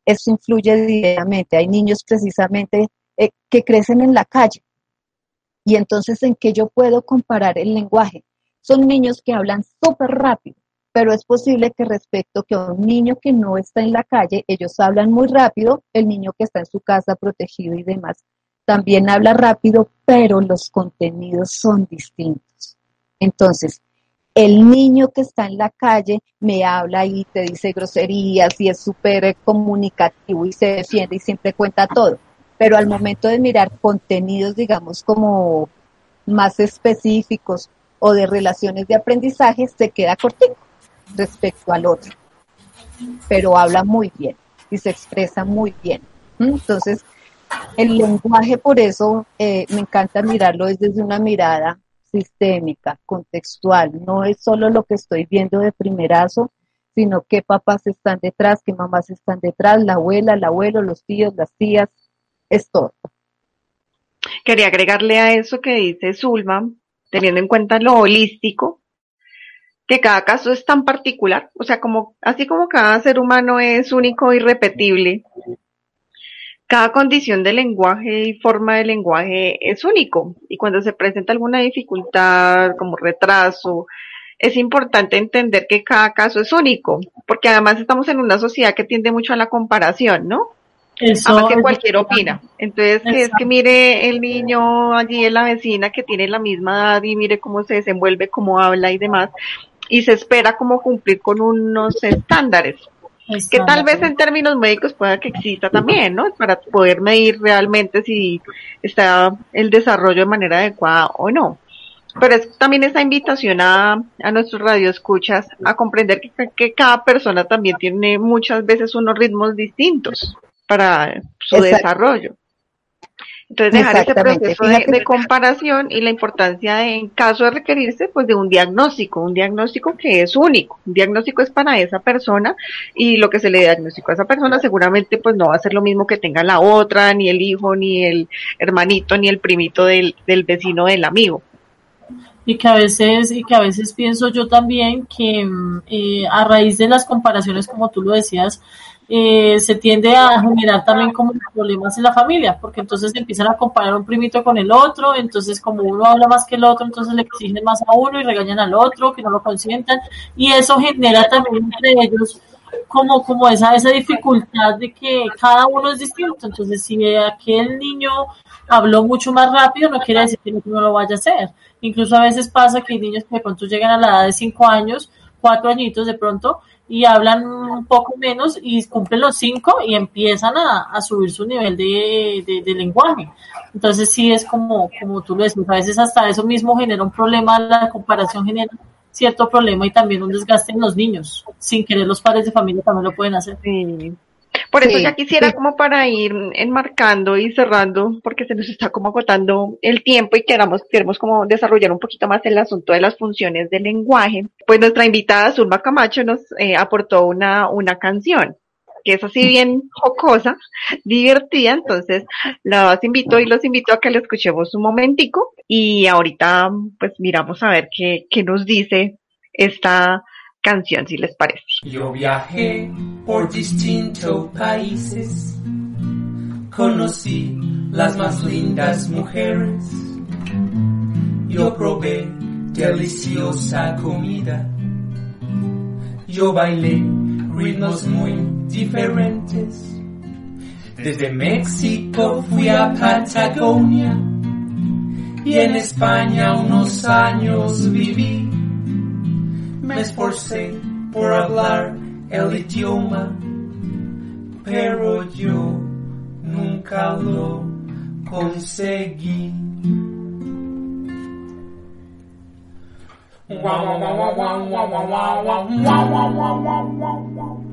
Eso influye directamente. Hay niños precisamente eh, que crecen en la calle. Y entonces, ¿en qué yo puedo comparar el lenguaje? Son niños que hablan súper rápido, pero es posible que respecto que a un niño que no está en la calle, ellos hablan muy rápido, el niño que está en su casa protegido y demás también habla rápido, pero los contenidos son distintos. Entonces, el niño que está en la calle me habla y te dice groserías y es súper comunicativo y se defiende y siempre cuenta todo. Pero al momento de mirar contenidos, digamos, como más específicos o de relaciones de aprendizaje, se queda cortito respecto al otro. Pero habla muy bien y se expresa muy bien. Entonces, el lenguaje, por eso eh, me encanta mirarlo desde una mirada sistémica, contextual. No es solo lo que estoy viendo de primerazo, sino qué papás están detrás, qué mamás están detrás, la abuela, el abuelo, los tíos, las tías, es todo. Quería agregarle a eso que dice Zulma, teniendo en cuenta lo holístico, que cada caso es tan particular, o sea, como así como cada ser humano es único y repetible, cada condición de lenguaje y forma de lenguaje es único y cuando se presenta alguna dificultad como retraso, es importante entender que cada caso es único, porque además estamos en una sociedad que tiende mucho a la comparación, ¿no? Eso Además que cualquier opina. Entonces, que es que mire el niño allí en la vecina que tiene la misma edad y mire cómo se desenvuelve, cómo habla y demás, y se espera como cumplir con unos estándares que tal vez en términos médicos pueda que exista también, ¿no? Para poder medir realmente si está el desarrollo de manera adecuada o no. Pero es también esa invitación a, a nuestros radioescuchas a comprender que, que, cada persona también tiene muchas veces unos ritmos distintos para su desarrollo. Entonces dejar ese proceso de, comparación y la importancia de, en caso de requerirse, pues de un diagnóstico, un diagnóstico que es único. Un diagnóstico es para esa persona y lo que se le diagnosticó a esa persona seguramente pues no va a ser lo mismo que tenga la otra, ni el hijo, ni el hermanito, ni el primito del, del vecino del amigo y que a veces y que a veces pienso yo también que mm, eh, a raíz de las comparaciones como tú lo decías eh, se tiende a generar también como problemas en la familia, porque entonces empiezan a comparar un primito con el otro, entonces como uno habla más que el otro, entonces le exigen más a uno y regañan al otro, que no lo consientan, y eso genera también entre ellos como, como esa, esa dificultad de que cada uno es distinto, entonces si aquel niño habló mucho más rápido, no quiere decir que no lo vaya a hacer, incluso a veces pasa que hay niños que de pronto llegan a la edad de cinco años, cuatro añitos de pronto, y hablan un poco menos y cumplen los cinco y empiezan a, subir su nivel de, lenguaje. Entonces sí es como, como tú lo decís, a veces hasta eso mismo genera un problema, la comparación genera cierto problema y también un desgaste en los niños. Sin querer los padres de familia también lo pueden hacer. Por eso Sí, ya quisiera sí. como para ir enmarcando y cerrando, porque se nos está como agotando el tiempo y queramos, queremos como desarrollar un poquito más el asunto de las funciones del lenguaje. Pues nuestra invitada Zulma Camacho nos eh, aportó una, una canción que es así bien jocosa, divertida, entonces los invito y los invito a que la escuchemos un momentico y ahorita pues miramos a ver qué, qué nos dice esta canción, si les parece. Yo viajé por distintos países, conocí las más lindas mujeres, yo probé deliciosa comida, yo bailé ritmos muy diferentes. Desde México fui a Patagonia y en España unos años viví. mas por por falar el idioma, pero yo nunca lo consegui. Wow, wow, wow, wow, wow, wow, wow, wow, wow, wow, wow, wow, wow.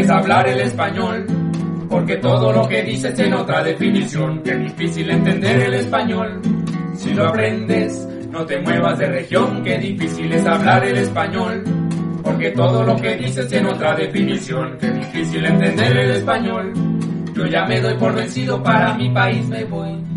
Es hablar el español, porque todo lo que dices tiene otra definición. Qué difícil entender el español, si lo aprendes, no te muevas de región. Qué difícil es hablar el español, porque todo lo que dices tiene otra definición. Qué difícil entender el español, yo ya me doy por vencido, para mi país me voy.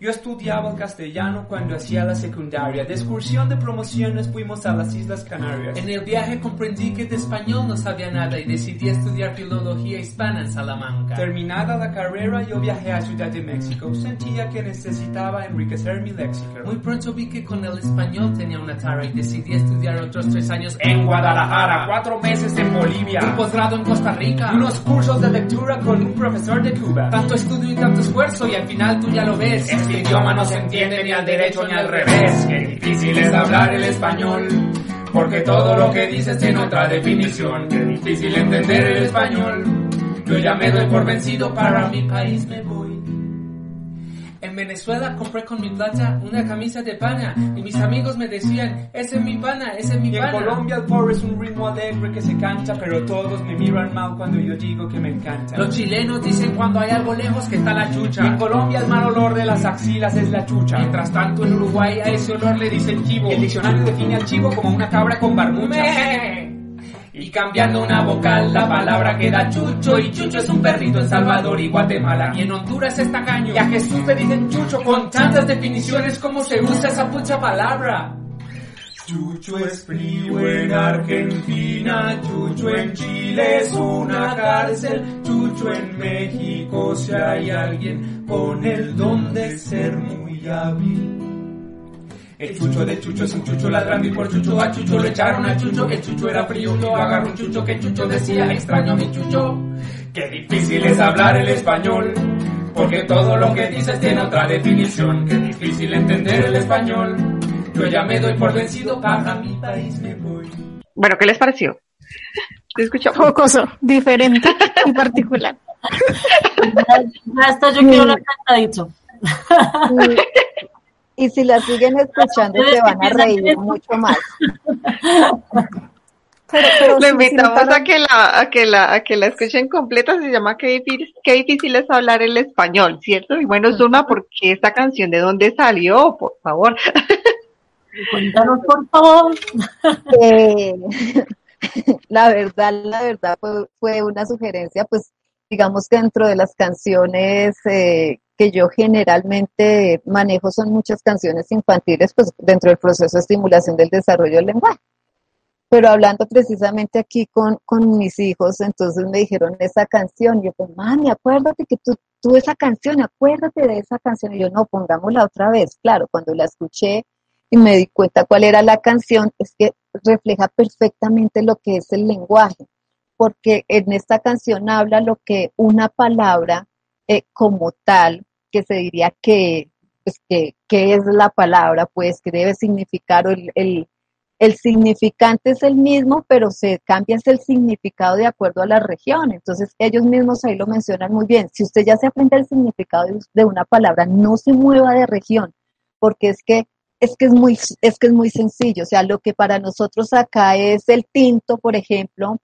Yo estudiaba el castellano cuando hacía la secundaria. De excursión de promociones fuimos a las Islas Canarias. En el viaje comprendí que de español no sabía nada y decidí estudiar filología hispana en Salamanca. Terminada la carrera, yo viajé a Ciudad de México. Sentía que necesitaba enriquecer mi léxico. Muy pronto vi que con el español tenía una tara y decidí estudiar otros tres años en Guadalajara, cuatro meses en Bolivia, un posgrado en Costa Rica, unos cursos de lectura con un profesor de Cuba. Tanto estudio y tanto esfuerzo y al final tú ya lo ves. Este idioma no se entiende ni al derecho ni al revés. Qué difícil es hablar el español. Porque todo lo que dices tiene otra definición. Qué difícil entender el español. Yo ya me doy por vencido, para mi país me voy. En Venezuela compré con mi plata una camisa de pana y mis amigos me decían, ese es mi pana, ese es mi pana. En Colombia el pobre es un ritmo alegre que se canta, pero todos me miran mal cuando yo digo que me encanta. Los chilenos dicen cuando hay algo lejos que está la chucha. en Colombia el mal olor de las axilas es la chucha. Mientras tanto en Uruguay a ese olor le dicen chivo. El diccionario define al chivo como una cabra con barbucha. Y cambiando una vocal, la palabra queda chucho. Y chucho es un perrito en Salvador y Guatemala. Y en Honduras es tacaño. Y a Jesús le dicen chucho con tantas definiciones como se usa esa pucha palabra. Chucho es frío en Argentina, Chucho en Chile es una cárcel, Chucho en México si hay alguien con el don de ser muy hábil. El chucho de chucho es un chucho ladrando y por chucho a chucho lo echaron a chucho. El chucho era frío, yo agarro un chucho que chucho decía extraño a mi chucho. Qué difícil es hablar el español, porque todo lo que dices tiene otra definición. Qué difícil entender el español. Yo ya me doy por vencido, para mi país me voy. Bueno, ¿qué les pareció? ¿Se escuchó? Jocoso, diferente y particular. Hasta yo quiero la cantadito. Y si la siguen escuchando se van a reír mucho más. Pero, pero Le invitamos a que la, a que la, a que la escuchen completa, se llama qué difícil, qué difícil es hablar el español, ¿cierto? Y bueno, Zulma, ¿por qué esta canción de dónde salió? Por favor. Cuéntanos, por favor. Eh, la verdad, la verdad fue, fue una sugerencia, pues digamos que dentro de las canciones eh, que yo generalmente manejo son muchas canciones infantiles, pues dentro del proceso de estimulación del desarrollo del lenguaje. Pero hablando precisamente aquí con, con mis hijos, entonces me dijeron esa canción, yo pues, mami, acuérdate que tú, tú esa canción, acuérdate de esa canción, y yo no, pongámosla otra vez, claro, cuando la escuché y me di cuenta cuál era la canción, es que refleja perfectamente lo que es el lenguaje, porque en esta canción habla lo que una palabra eh, como tal, que se diría que, pues, que, que es la palabra, pues que debe significar o el, el, El significante es el mismo, pero se cambia el significado de acuerdo a la región. Entonces, ellos mismos ahí lo mencionan muy bien. Si usted ya se aprende el significado de una palabra, no se mueva de región, porque es que es que es muy es que es muy sencillo, o sea, lo que para nosotros acá es el tinto, por ejemplo,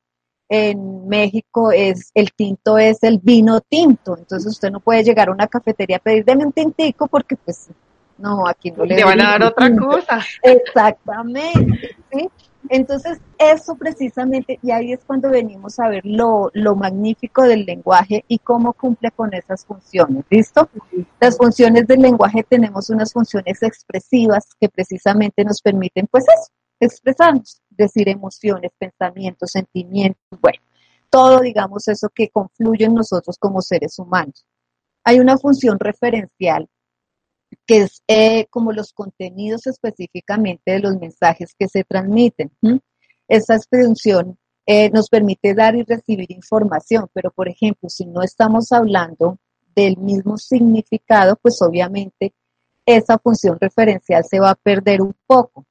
en México es el tinto es el vino tinto, entonces usted no puede llegar a una cafetería a pedir deme un tintico porque pues no, aquí no le, le van a dar otra cosa. Exactamente, ¿sí? Entonces, eso precisamente, y ahí es cuando venimos a ver lo, lo, magnífico del lenguaje y cómo cumple con esas funciones, ¿listo? Las funciones del lenguaje tenemos unas funciones expresivas que precisamente nos permiten, pues eso, expresarnos, decir emociones, pensamientos, sentimientos, bueno, todo, digamos, eso que confluye en nosotros como seres humanos. Hay una función referencial que es eh, como los contenidos específicamente de los mensajes que se transmiten. Esa expresión eh, nos permite dar y recibir información, pero por ejemplo, si no estamos hablando del mismo significado, pues obviamente esa función referencial se va a perder un poco.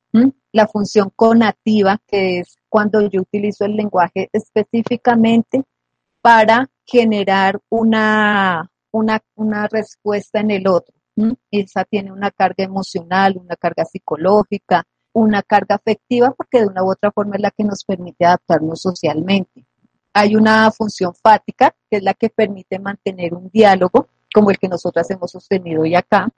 La función conativa, que es cuando yo utilizo el lenguaje específicamente para generar una, una, una respuesta en el otro. Esa tiene una carga emocional, una carga psicológica, una carga afectiva, porque de una u otra forma es la que nos permite adaptarnos socialmente. Hay una función fática, que es la que permite mantener un diálogo, como el que nosotras hemos sostenido hoy acá.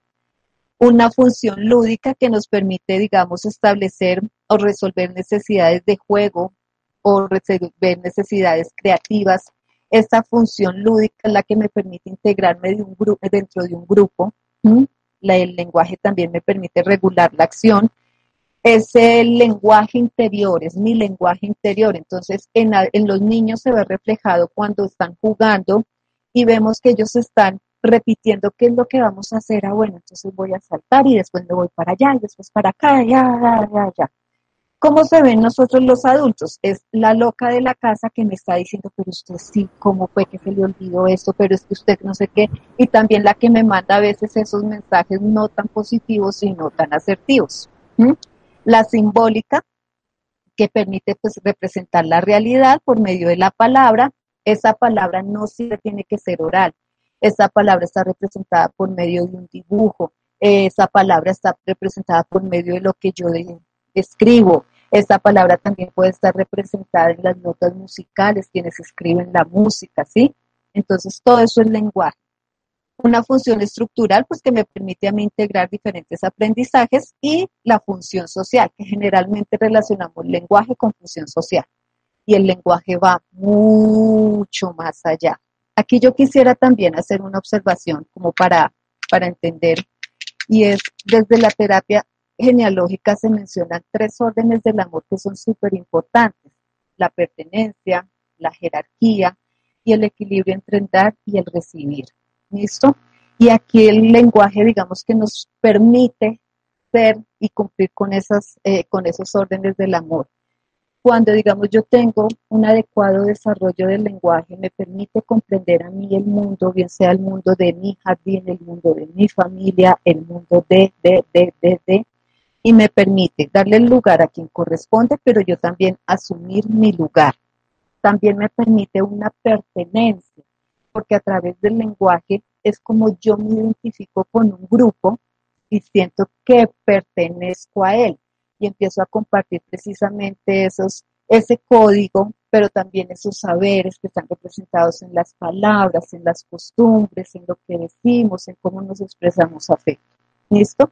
Una función lúdica que nos permite, digamos, establecer o resolver necesidades de juego o resolver necesidades creativas. Esta función lúdica es la que me permite integrarme de un dentro de un grupo el lenguaje también me permite regular la acción. Es el lenguaje interior, es mi lenguaje interior. Entonces, en, en los niños se ve reflejado cuando están jugando y vemos que ellos están repitiendo qué es lo que vamos a hacer. Ah, bueno, entonces voy a saltar y después me voy para allá y después para acá, ya, ya, ya, ya. ¿Cómo se ven nosotros los adultos? Es la loca de la casa que me está diciendo, pero usted sí, ¿cómo fue que se le olvidó esto? Pero es que usted no sé qué. Y también la que me manda a veces esos mensajes no tan positivos, sino tan asertivos. La simbólica, que permite pues, representar la realidad por medio de la palabra. Esa palabra no siempre tiene que ser oral. Esa palabra está representada por medio de un dibujo. Esa palabra está representada por medio de lo que yo escribo. Esta palabra también puede estar representada en las notas musicales, quienes escriben la música, ¿sí? Entonces, todo eso es lenguaje. Una función estructural, pues que me permite a mí integrar diferentes aprendizajes y la función social, que generalmente relacionamos lenguaje con función social. Y el lenguaje va mucho más allá. Aquí yo quisiera también hacer una observación como para, para entender, y es desde la terapia genealógica se mencionan tres órdenes del amor que son súper importantes, la pertenencia, la jerarquía y el equilibrio entre el dar y el recibir. ¿Listo? Y aquí el lenguaje, digamos, que nos permite ser y cumplir con, esas, eh, con esos órdenes del amor. Cuando, digamos, yo tengo un adecuado desarrollo del lenguaje, me permite comprender a mí el mundo, bien sea el mundo de mi jardín, el mundo de mi familia, el mundo de, de, de, de, de, y me permite darle el lugar a quien corresponde, pero yo también asumir mi lugar. También me permite una pertenencia, porque a través del lenguaje es como yo me identifico con un grupo y siento que pertenezco a él y empiezo a compartir precisamente esos, ese código, pero también esos saberes que están representados en las palabras, en las costumbres, en lo que decimos, en cómo nos expresamos afecto. ¿Listo?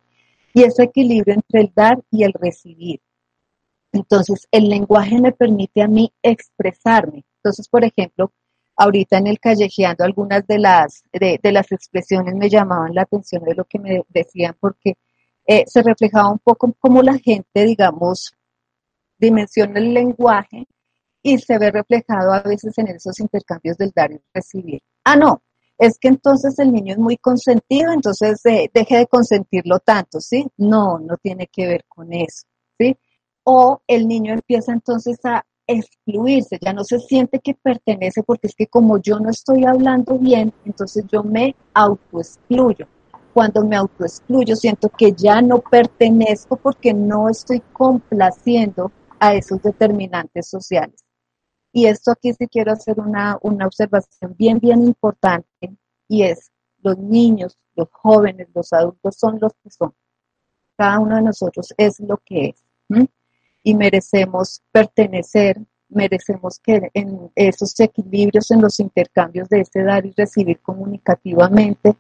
y ese equilibrio entre el dar y el recibir. Entonces, el lenguaje me permite a mí expresarme. Entonces, por ejemplo, ahorita en el callejeando algunas de las, de, las expresiones me llamaban la atención de lo que me decían porque eh, se reflejaba un poco como la gente, digamos, dimensiona el lenguaje y se ve reflejado a veces en esos intercambios del dar y recibir. Ah, no, es que entonces el niño es muy consentido, entonces eh, deje de consentirlo tanto, ¿sí? No, no tiene que ver con eso, ¿sí? O el niño empieza entonces a excluirse, ya no se siente que pertenece porque es que como yo no estoy hablando bien, entonces yo me autoexcluyo. Cuando me autoexcluyo, siento que ya no pertenezco porque no estoy complaciendo a esos determinantes sociales. Y esto aquí sí quiero hacer una, una observación bien, bien importante y es, los niños, los jóvenes, los adultos son los que son. Cada uno de nosotros es lo que es. Y merecemos pertenecer, merecemos que en esos equilibrios, en los intercambios de este dar y recibir comunicativamente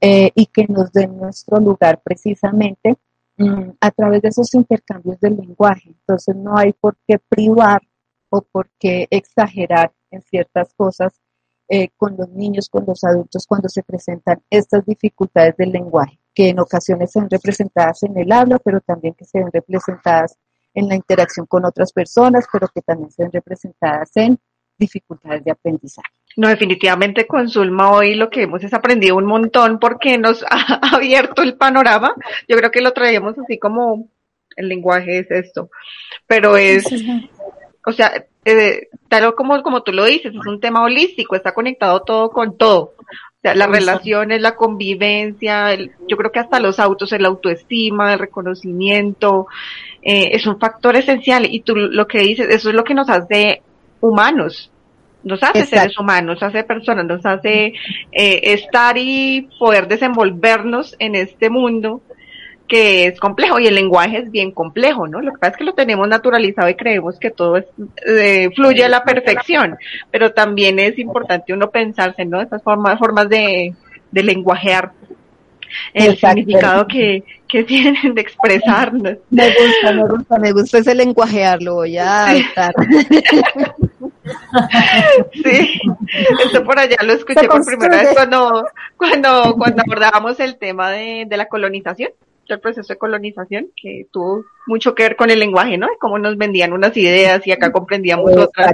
eh, y que nos den nuestro lugar precisamente mm, a través de esos intercambios del lenguaje. Entonces no hay por qué privar o por qué exagerar en ciertas cosas eh, con los niños, con los adultos, cuando se presentan estas dificultades del lenguaje, que en ocasiones se ven representadas en el habla, pero también que se ven representadas en la interacción con otras personas, pero que también se ven representadas en dificultades de aprendizaje. No, definitivamente con Zulma hoy lo que hemos es aprendido un montón porque nos ha abierto el panorama. Yo creo que lo traíamos así como el lenguaje es esto, pero es, o sea, eh, tal como, como tú lo dices, es un tema holístico, está conectado todo con todo. O sea, las relaciones, la convivencia, yo creo que hasta los autos, el autoestima, el reconocimiento, eh, es un factor esencial. Y tú lo que dices, eso es lo que nos hace humanos, nos hace seres humanos, nos hace personas, nos hace eh, estar y poder desenvolvernos en este mundo que es complejo y el lenguaje es bien complejo, ¿no? Lo que pasa es que lo tenemos naturalizado y creemos que todo es, eh, fluye a la perfección, pero también es importante uno pensarse, ¿no? Esas formas, formas de, de lenguajear el significado que, que tienen de expresarnos. Me gusta, me gusta, me gusta ese lenguajearlo, voy a adaptar. Sí, esto por allá lo escuché por primera vez cuando, cuando, cuando abordábamos el tema de, de la colonización el proceso de colonización que tuvo mucho que ver con el lenguaje, ¿no? Cómo nos vendían unas ideas y acá comprendíamos otras.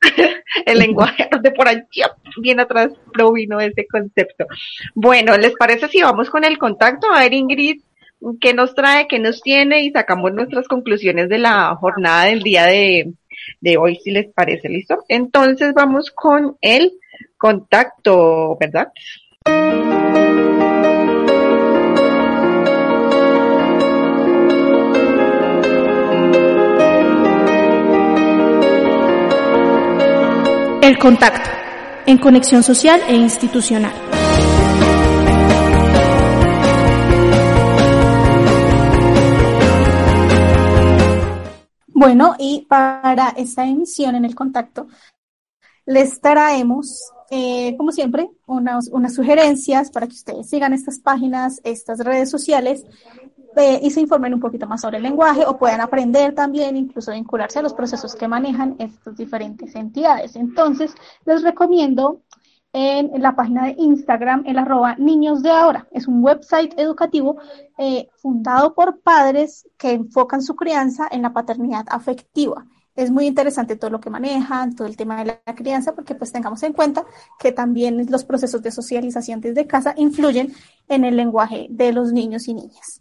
el lenguaje de por allá, bien atrás provino ese concepto. Bueno, ¿les parece si vamos con el contacto? A ver, Ingrid, ¿qué nos trae, qué nos tiene? Y sacamos nuestras conclusiones de la jornada del día de, de hoy, si les parece, ¿listo? Entonces vamos con el contacto, ¿verdad? El contacto, en conexión social e institucional. Bueno, y para esta emisión en el contacto, les traemos, eh, como siempre, unas, unas sugerencias para que ustedes sigan estas páginas, estas redes sociales y se informen un poquito más sobre el lenguaje o puedan aprender también, incluso vincularse a los procesos que manejan estas diferentes entidades. Entonces, les recomiendo en, la página de Instagram, el arroba niños de ahora. Es un website educativo eh, fundado por padres que enfocan su crianza en la paternidad afectiva es muy interesante todo lo que manejan, todo el tema de la crianza, porque pues tengamos en cuenta que también los procesos de socialización desde casa influyen en el lenguaje de los niños y niñas.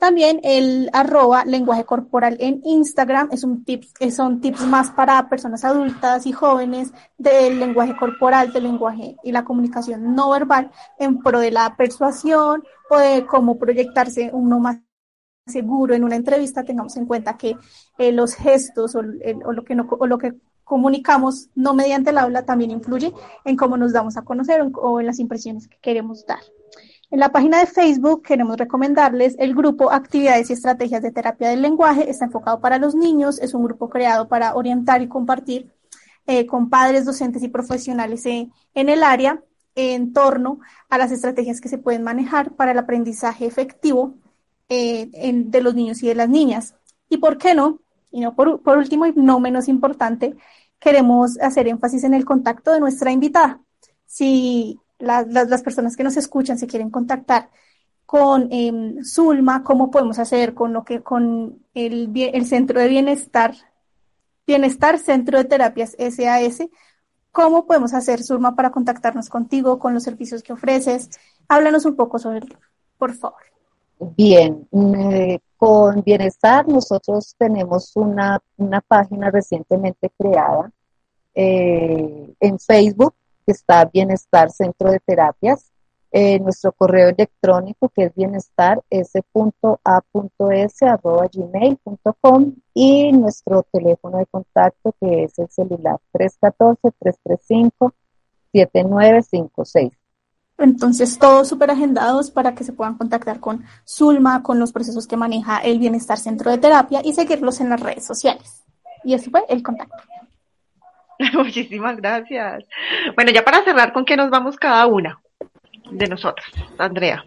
También el arroba lenguaje corporal en Instagram es un tips, son tips más para personas adultas y jóvenes del lenguaje corporal, del lenguaje y la comunicación no verbal en pro de la persuasión o de cómo proyectarse uno más seguro en una entrevista. Tengamos en cuenta que eh, los gestos o, lo que no, o lo que comunicamos no mediante el habla también influye en cómo nos damos a conocer o en las impresiones que queremos dar. En la página de Facebook queremos recomendarles el grupo Actividades y Estrategias de Terapia del Lenguaje. Está enfocado para los niños, es un grupo creado para orientar y compartir eh, con padres, docentes y profesionales en, el área en torno a las estrategias que se pueden manejar para el aprendizaje efectivo eh, de los niños y de las niñas. Y por qué no, y no por, por último y no menos importante, queremos hacer énfasis en el contacto de nuestra invitada. Si las, personas que nos escuchan se quieren contactar con em, Zulma, cómo podemos hacer con lo que con el, el Centro de Bienestar, Bienestar Centro de Terapias SAS, cómo podemos hacer Zulma para contactarnos contigo, con los servicios que ofreces. Háblanos un poco sobre por favor. Bien, eh, con Bienestar nosotros tenemos una, una página recientemente creada eh, en Facebook está Bienestar Centro de Terapias. eh, nuestro correo electrónico que es bienestar s.a.s.gmail.com y nuestro teléfono de contacto que es el celular 314-335-7956. Entonces, todos súper agendados para que se puedan contactar con Zulma, con los procesos que maneja el Bienestar Centro de Terapia y seguirlos en las redes sociales. Y ese fue el contacto. Muchísimas gracias. Bueno, ya para cerrar, ¿con qué nos vamos cada una de nosotras? Andrea.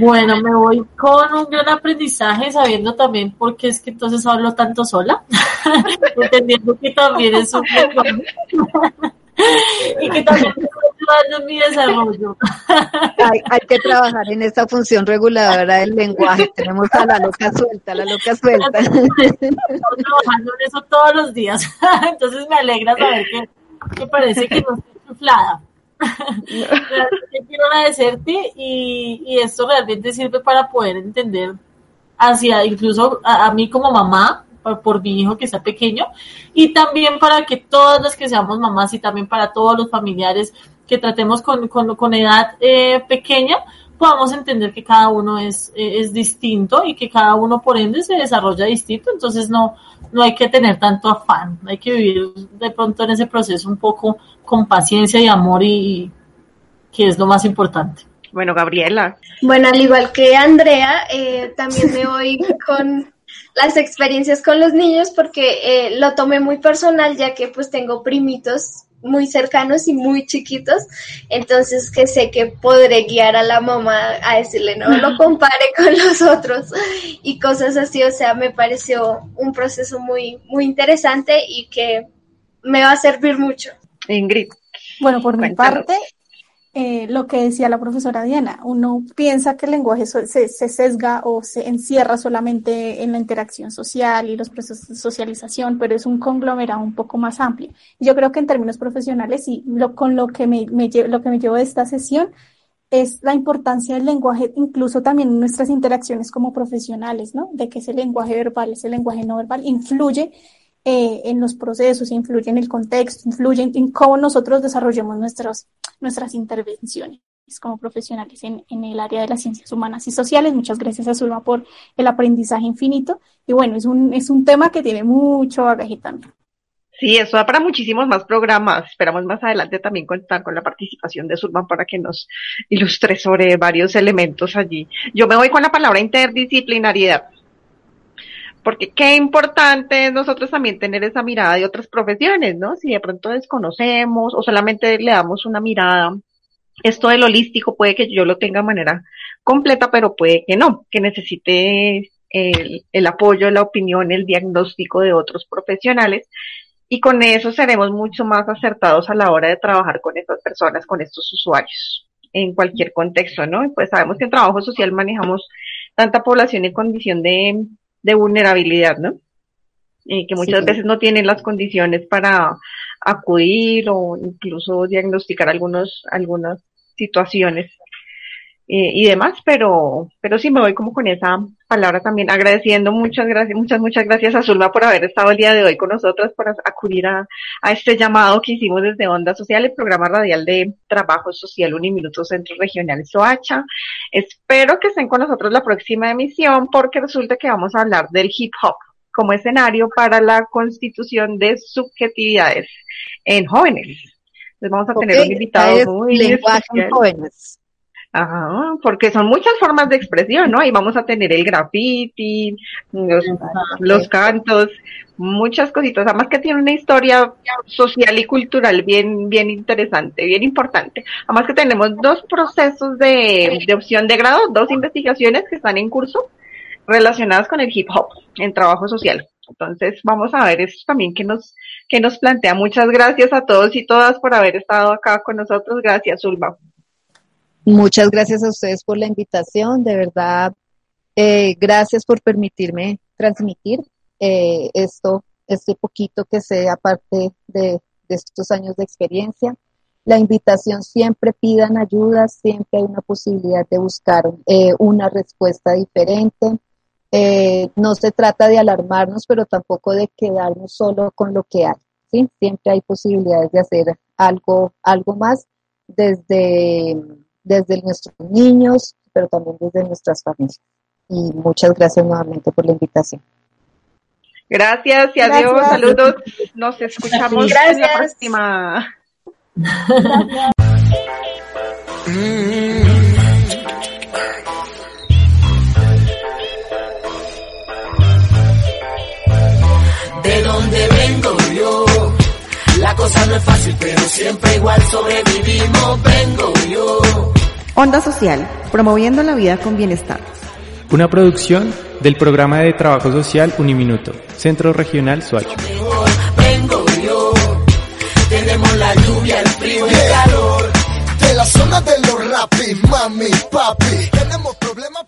Bueno, me voy con un gran aprendizaje, sabiendo también por qué es que entonces hablo tanto sola, entendiendo que también es un y que también en mi desarrollo. Hay, hay, que trabajar en esta función reguladora del lenguaje. Tenemos a la loca suelta, la loca suelta. Estoy trabajando en eso todos los días. Entonces me alegra saber que, parece que no estoy chuflada. quiero agradecerte y, y, esto realmente sirve para poder entender hacia incluso a mí como mamá por, mi hijo que está pequeño y también para que todas las que seamos mamás y también para todos los familiares que tratemos con, con, edad eh, pequeña, podamos entender que cada uno es, es distinto y que cada uno por ende se desarrolla distinto, entonces no, no hay que tener tanto afán, hay que vivir de pronto en ese proceso un poco con paciencia y amor y, que es lo más importante. Bueno, Gabriela. Bueno, al igual que Andrea, eh, también me voy con las experiencias con los niños porque eh, lo tomé muy personal ya que pues tengo primitos muy cercanos y muy chiquitos, entonces que sé que podré guiar a la mamá a decirle no lo compare con los otros y cosas así, o sea, me pareció un proceso muy muy interesante y que me va a servir mucho. Ingrid. Bueno, por mi parte, eh, lo que decía la profesora Diana, uno piensa que el lenguaje se, se, sesga o se encierra solamente en la interacción social y los procesos de socialización, pero es un conglomerado un poco más amplio. Yo creo que en términos profesionales y lo, con lo que me, me, lo que me llevo de esta sesión es la importancia del lenguaje, incluso también en nuestras interacciones como profesionales, ¿no? De que ese lenguaje verbal, ese lenguaje no verbal influye eh, en los procesos, influye en el contexto, influye en, cómo nosotros desarrollamos nuestros, nuestras intervenciones como profesionales en, en, el área de las ciencias humanas y sociales. Muchas gracias a Zulma por el aprendizaje infinito. Y bueno, es un, es un tema que tiene mucho bagaje también. Sí, eso da para muchísimos más programas. Esperamos más adelante también contar con la participación de Zulma para que nos ilustre sobre varios elementos allí. Yo me voy con la palabra interdisciplinariedad porque qué importante es nosotros también tener esa mirada de otras profesiones, ¿no? Si de pronto desconocemos o solamente le damos una mirada, esto del holístico puede que yo lo tenga de manera completa, pero puede que no, que necesite el, el apoyo, la opinión, el diagnóstico de otros profesionales y con eso seremos mucho más acertados a la hora de trabajar con estas personas, con estos usuarios en cualquier contexto, ¿no? Pues sabemos que en trabajo social manejamos tanta población en condición de de vulnerabilidad, ¿no? Y que muchas veces no tienen las condiciones para acudir o incluso diagnosticar algunos, algunas situaciones eh, y demás, pero, pero sí me voy como con esa palabra también agradeciendo muchas gracias, muchas, muchas gracias a Zulma por haber estado el día de hoy con nosotros, por acudir a, a este llamado que hicimos desde Onda Social, el programa radial de trabajo social Uniminuto Centro Regional Soacha. Espero que estén con nosotros la próxima emisión porque resulta que vamos a hablar del hip hop como escenario para la constitución de subjetividades en jóvenes. Entonces vamos a tener un invitado muy lenguaje en jóvenes. Ajá, porque son muchas formas de expresión, ¿no? Ahí vamos a tener el graffiti, los, cantos, muchas cositas, además que tiene una historia social y cultural bien, bien interesante, bien importante. Además que tenemos dos procesos de, de opción de grado, dos investigaciones que están en curso relacionadas con el hip hop en trabajo social. Entonces vamos a ver eso también que nos, que nos plantea. Muchas gracias a todos y todas por haber estado acá con nosotros. Gracias, Ulva. Muchas gracias a ustedes por la invitación, de verdad, eh, gracias por permitirme transmitir eh, esto, este poquito que sé aparte de, estos años de experiencia. La invitación siempre pidan ayuda, siempre hay una posibilidad de buscar eh, una respuesta diferente. no se trata de alarmarnos, pero tampoco de quedarnos solo con lo que hay. ¿sí? Siempre hay posibilidades de hacer algo, algo más desde desde nuestros niños, pero también desde nuestras familias. Y muchas gracias nuevamente por la invitación. Gracias y adiós, Gracias. saludos. Nos escuchamos en la Gracias. próxima. De donde vengo yo, la cosa no es fácil, pero siempre igual sobrevivimos. Vengo yo. Onda Social, promoviendo la vida con bienestar. Una producción del programa de trabajo social Uniminuto, Centro Regional Soacho. vengo yo. Tenemos la lluvia, el frío y el calor. De la zona de los rapis, mami, papi. Tenemos problemas.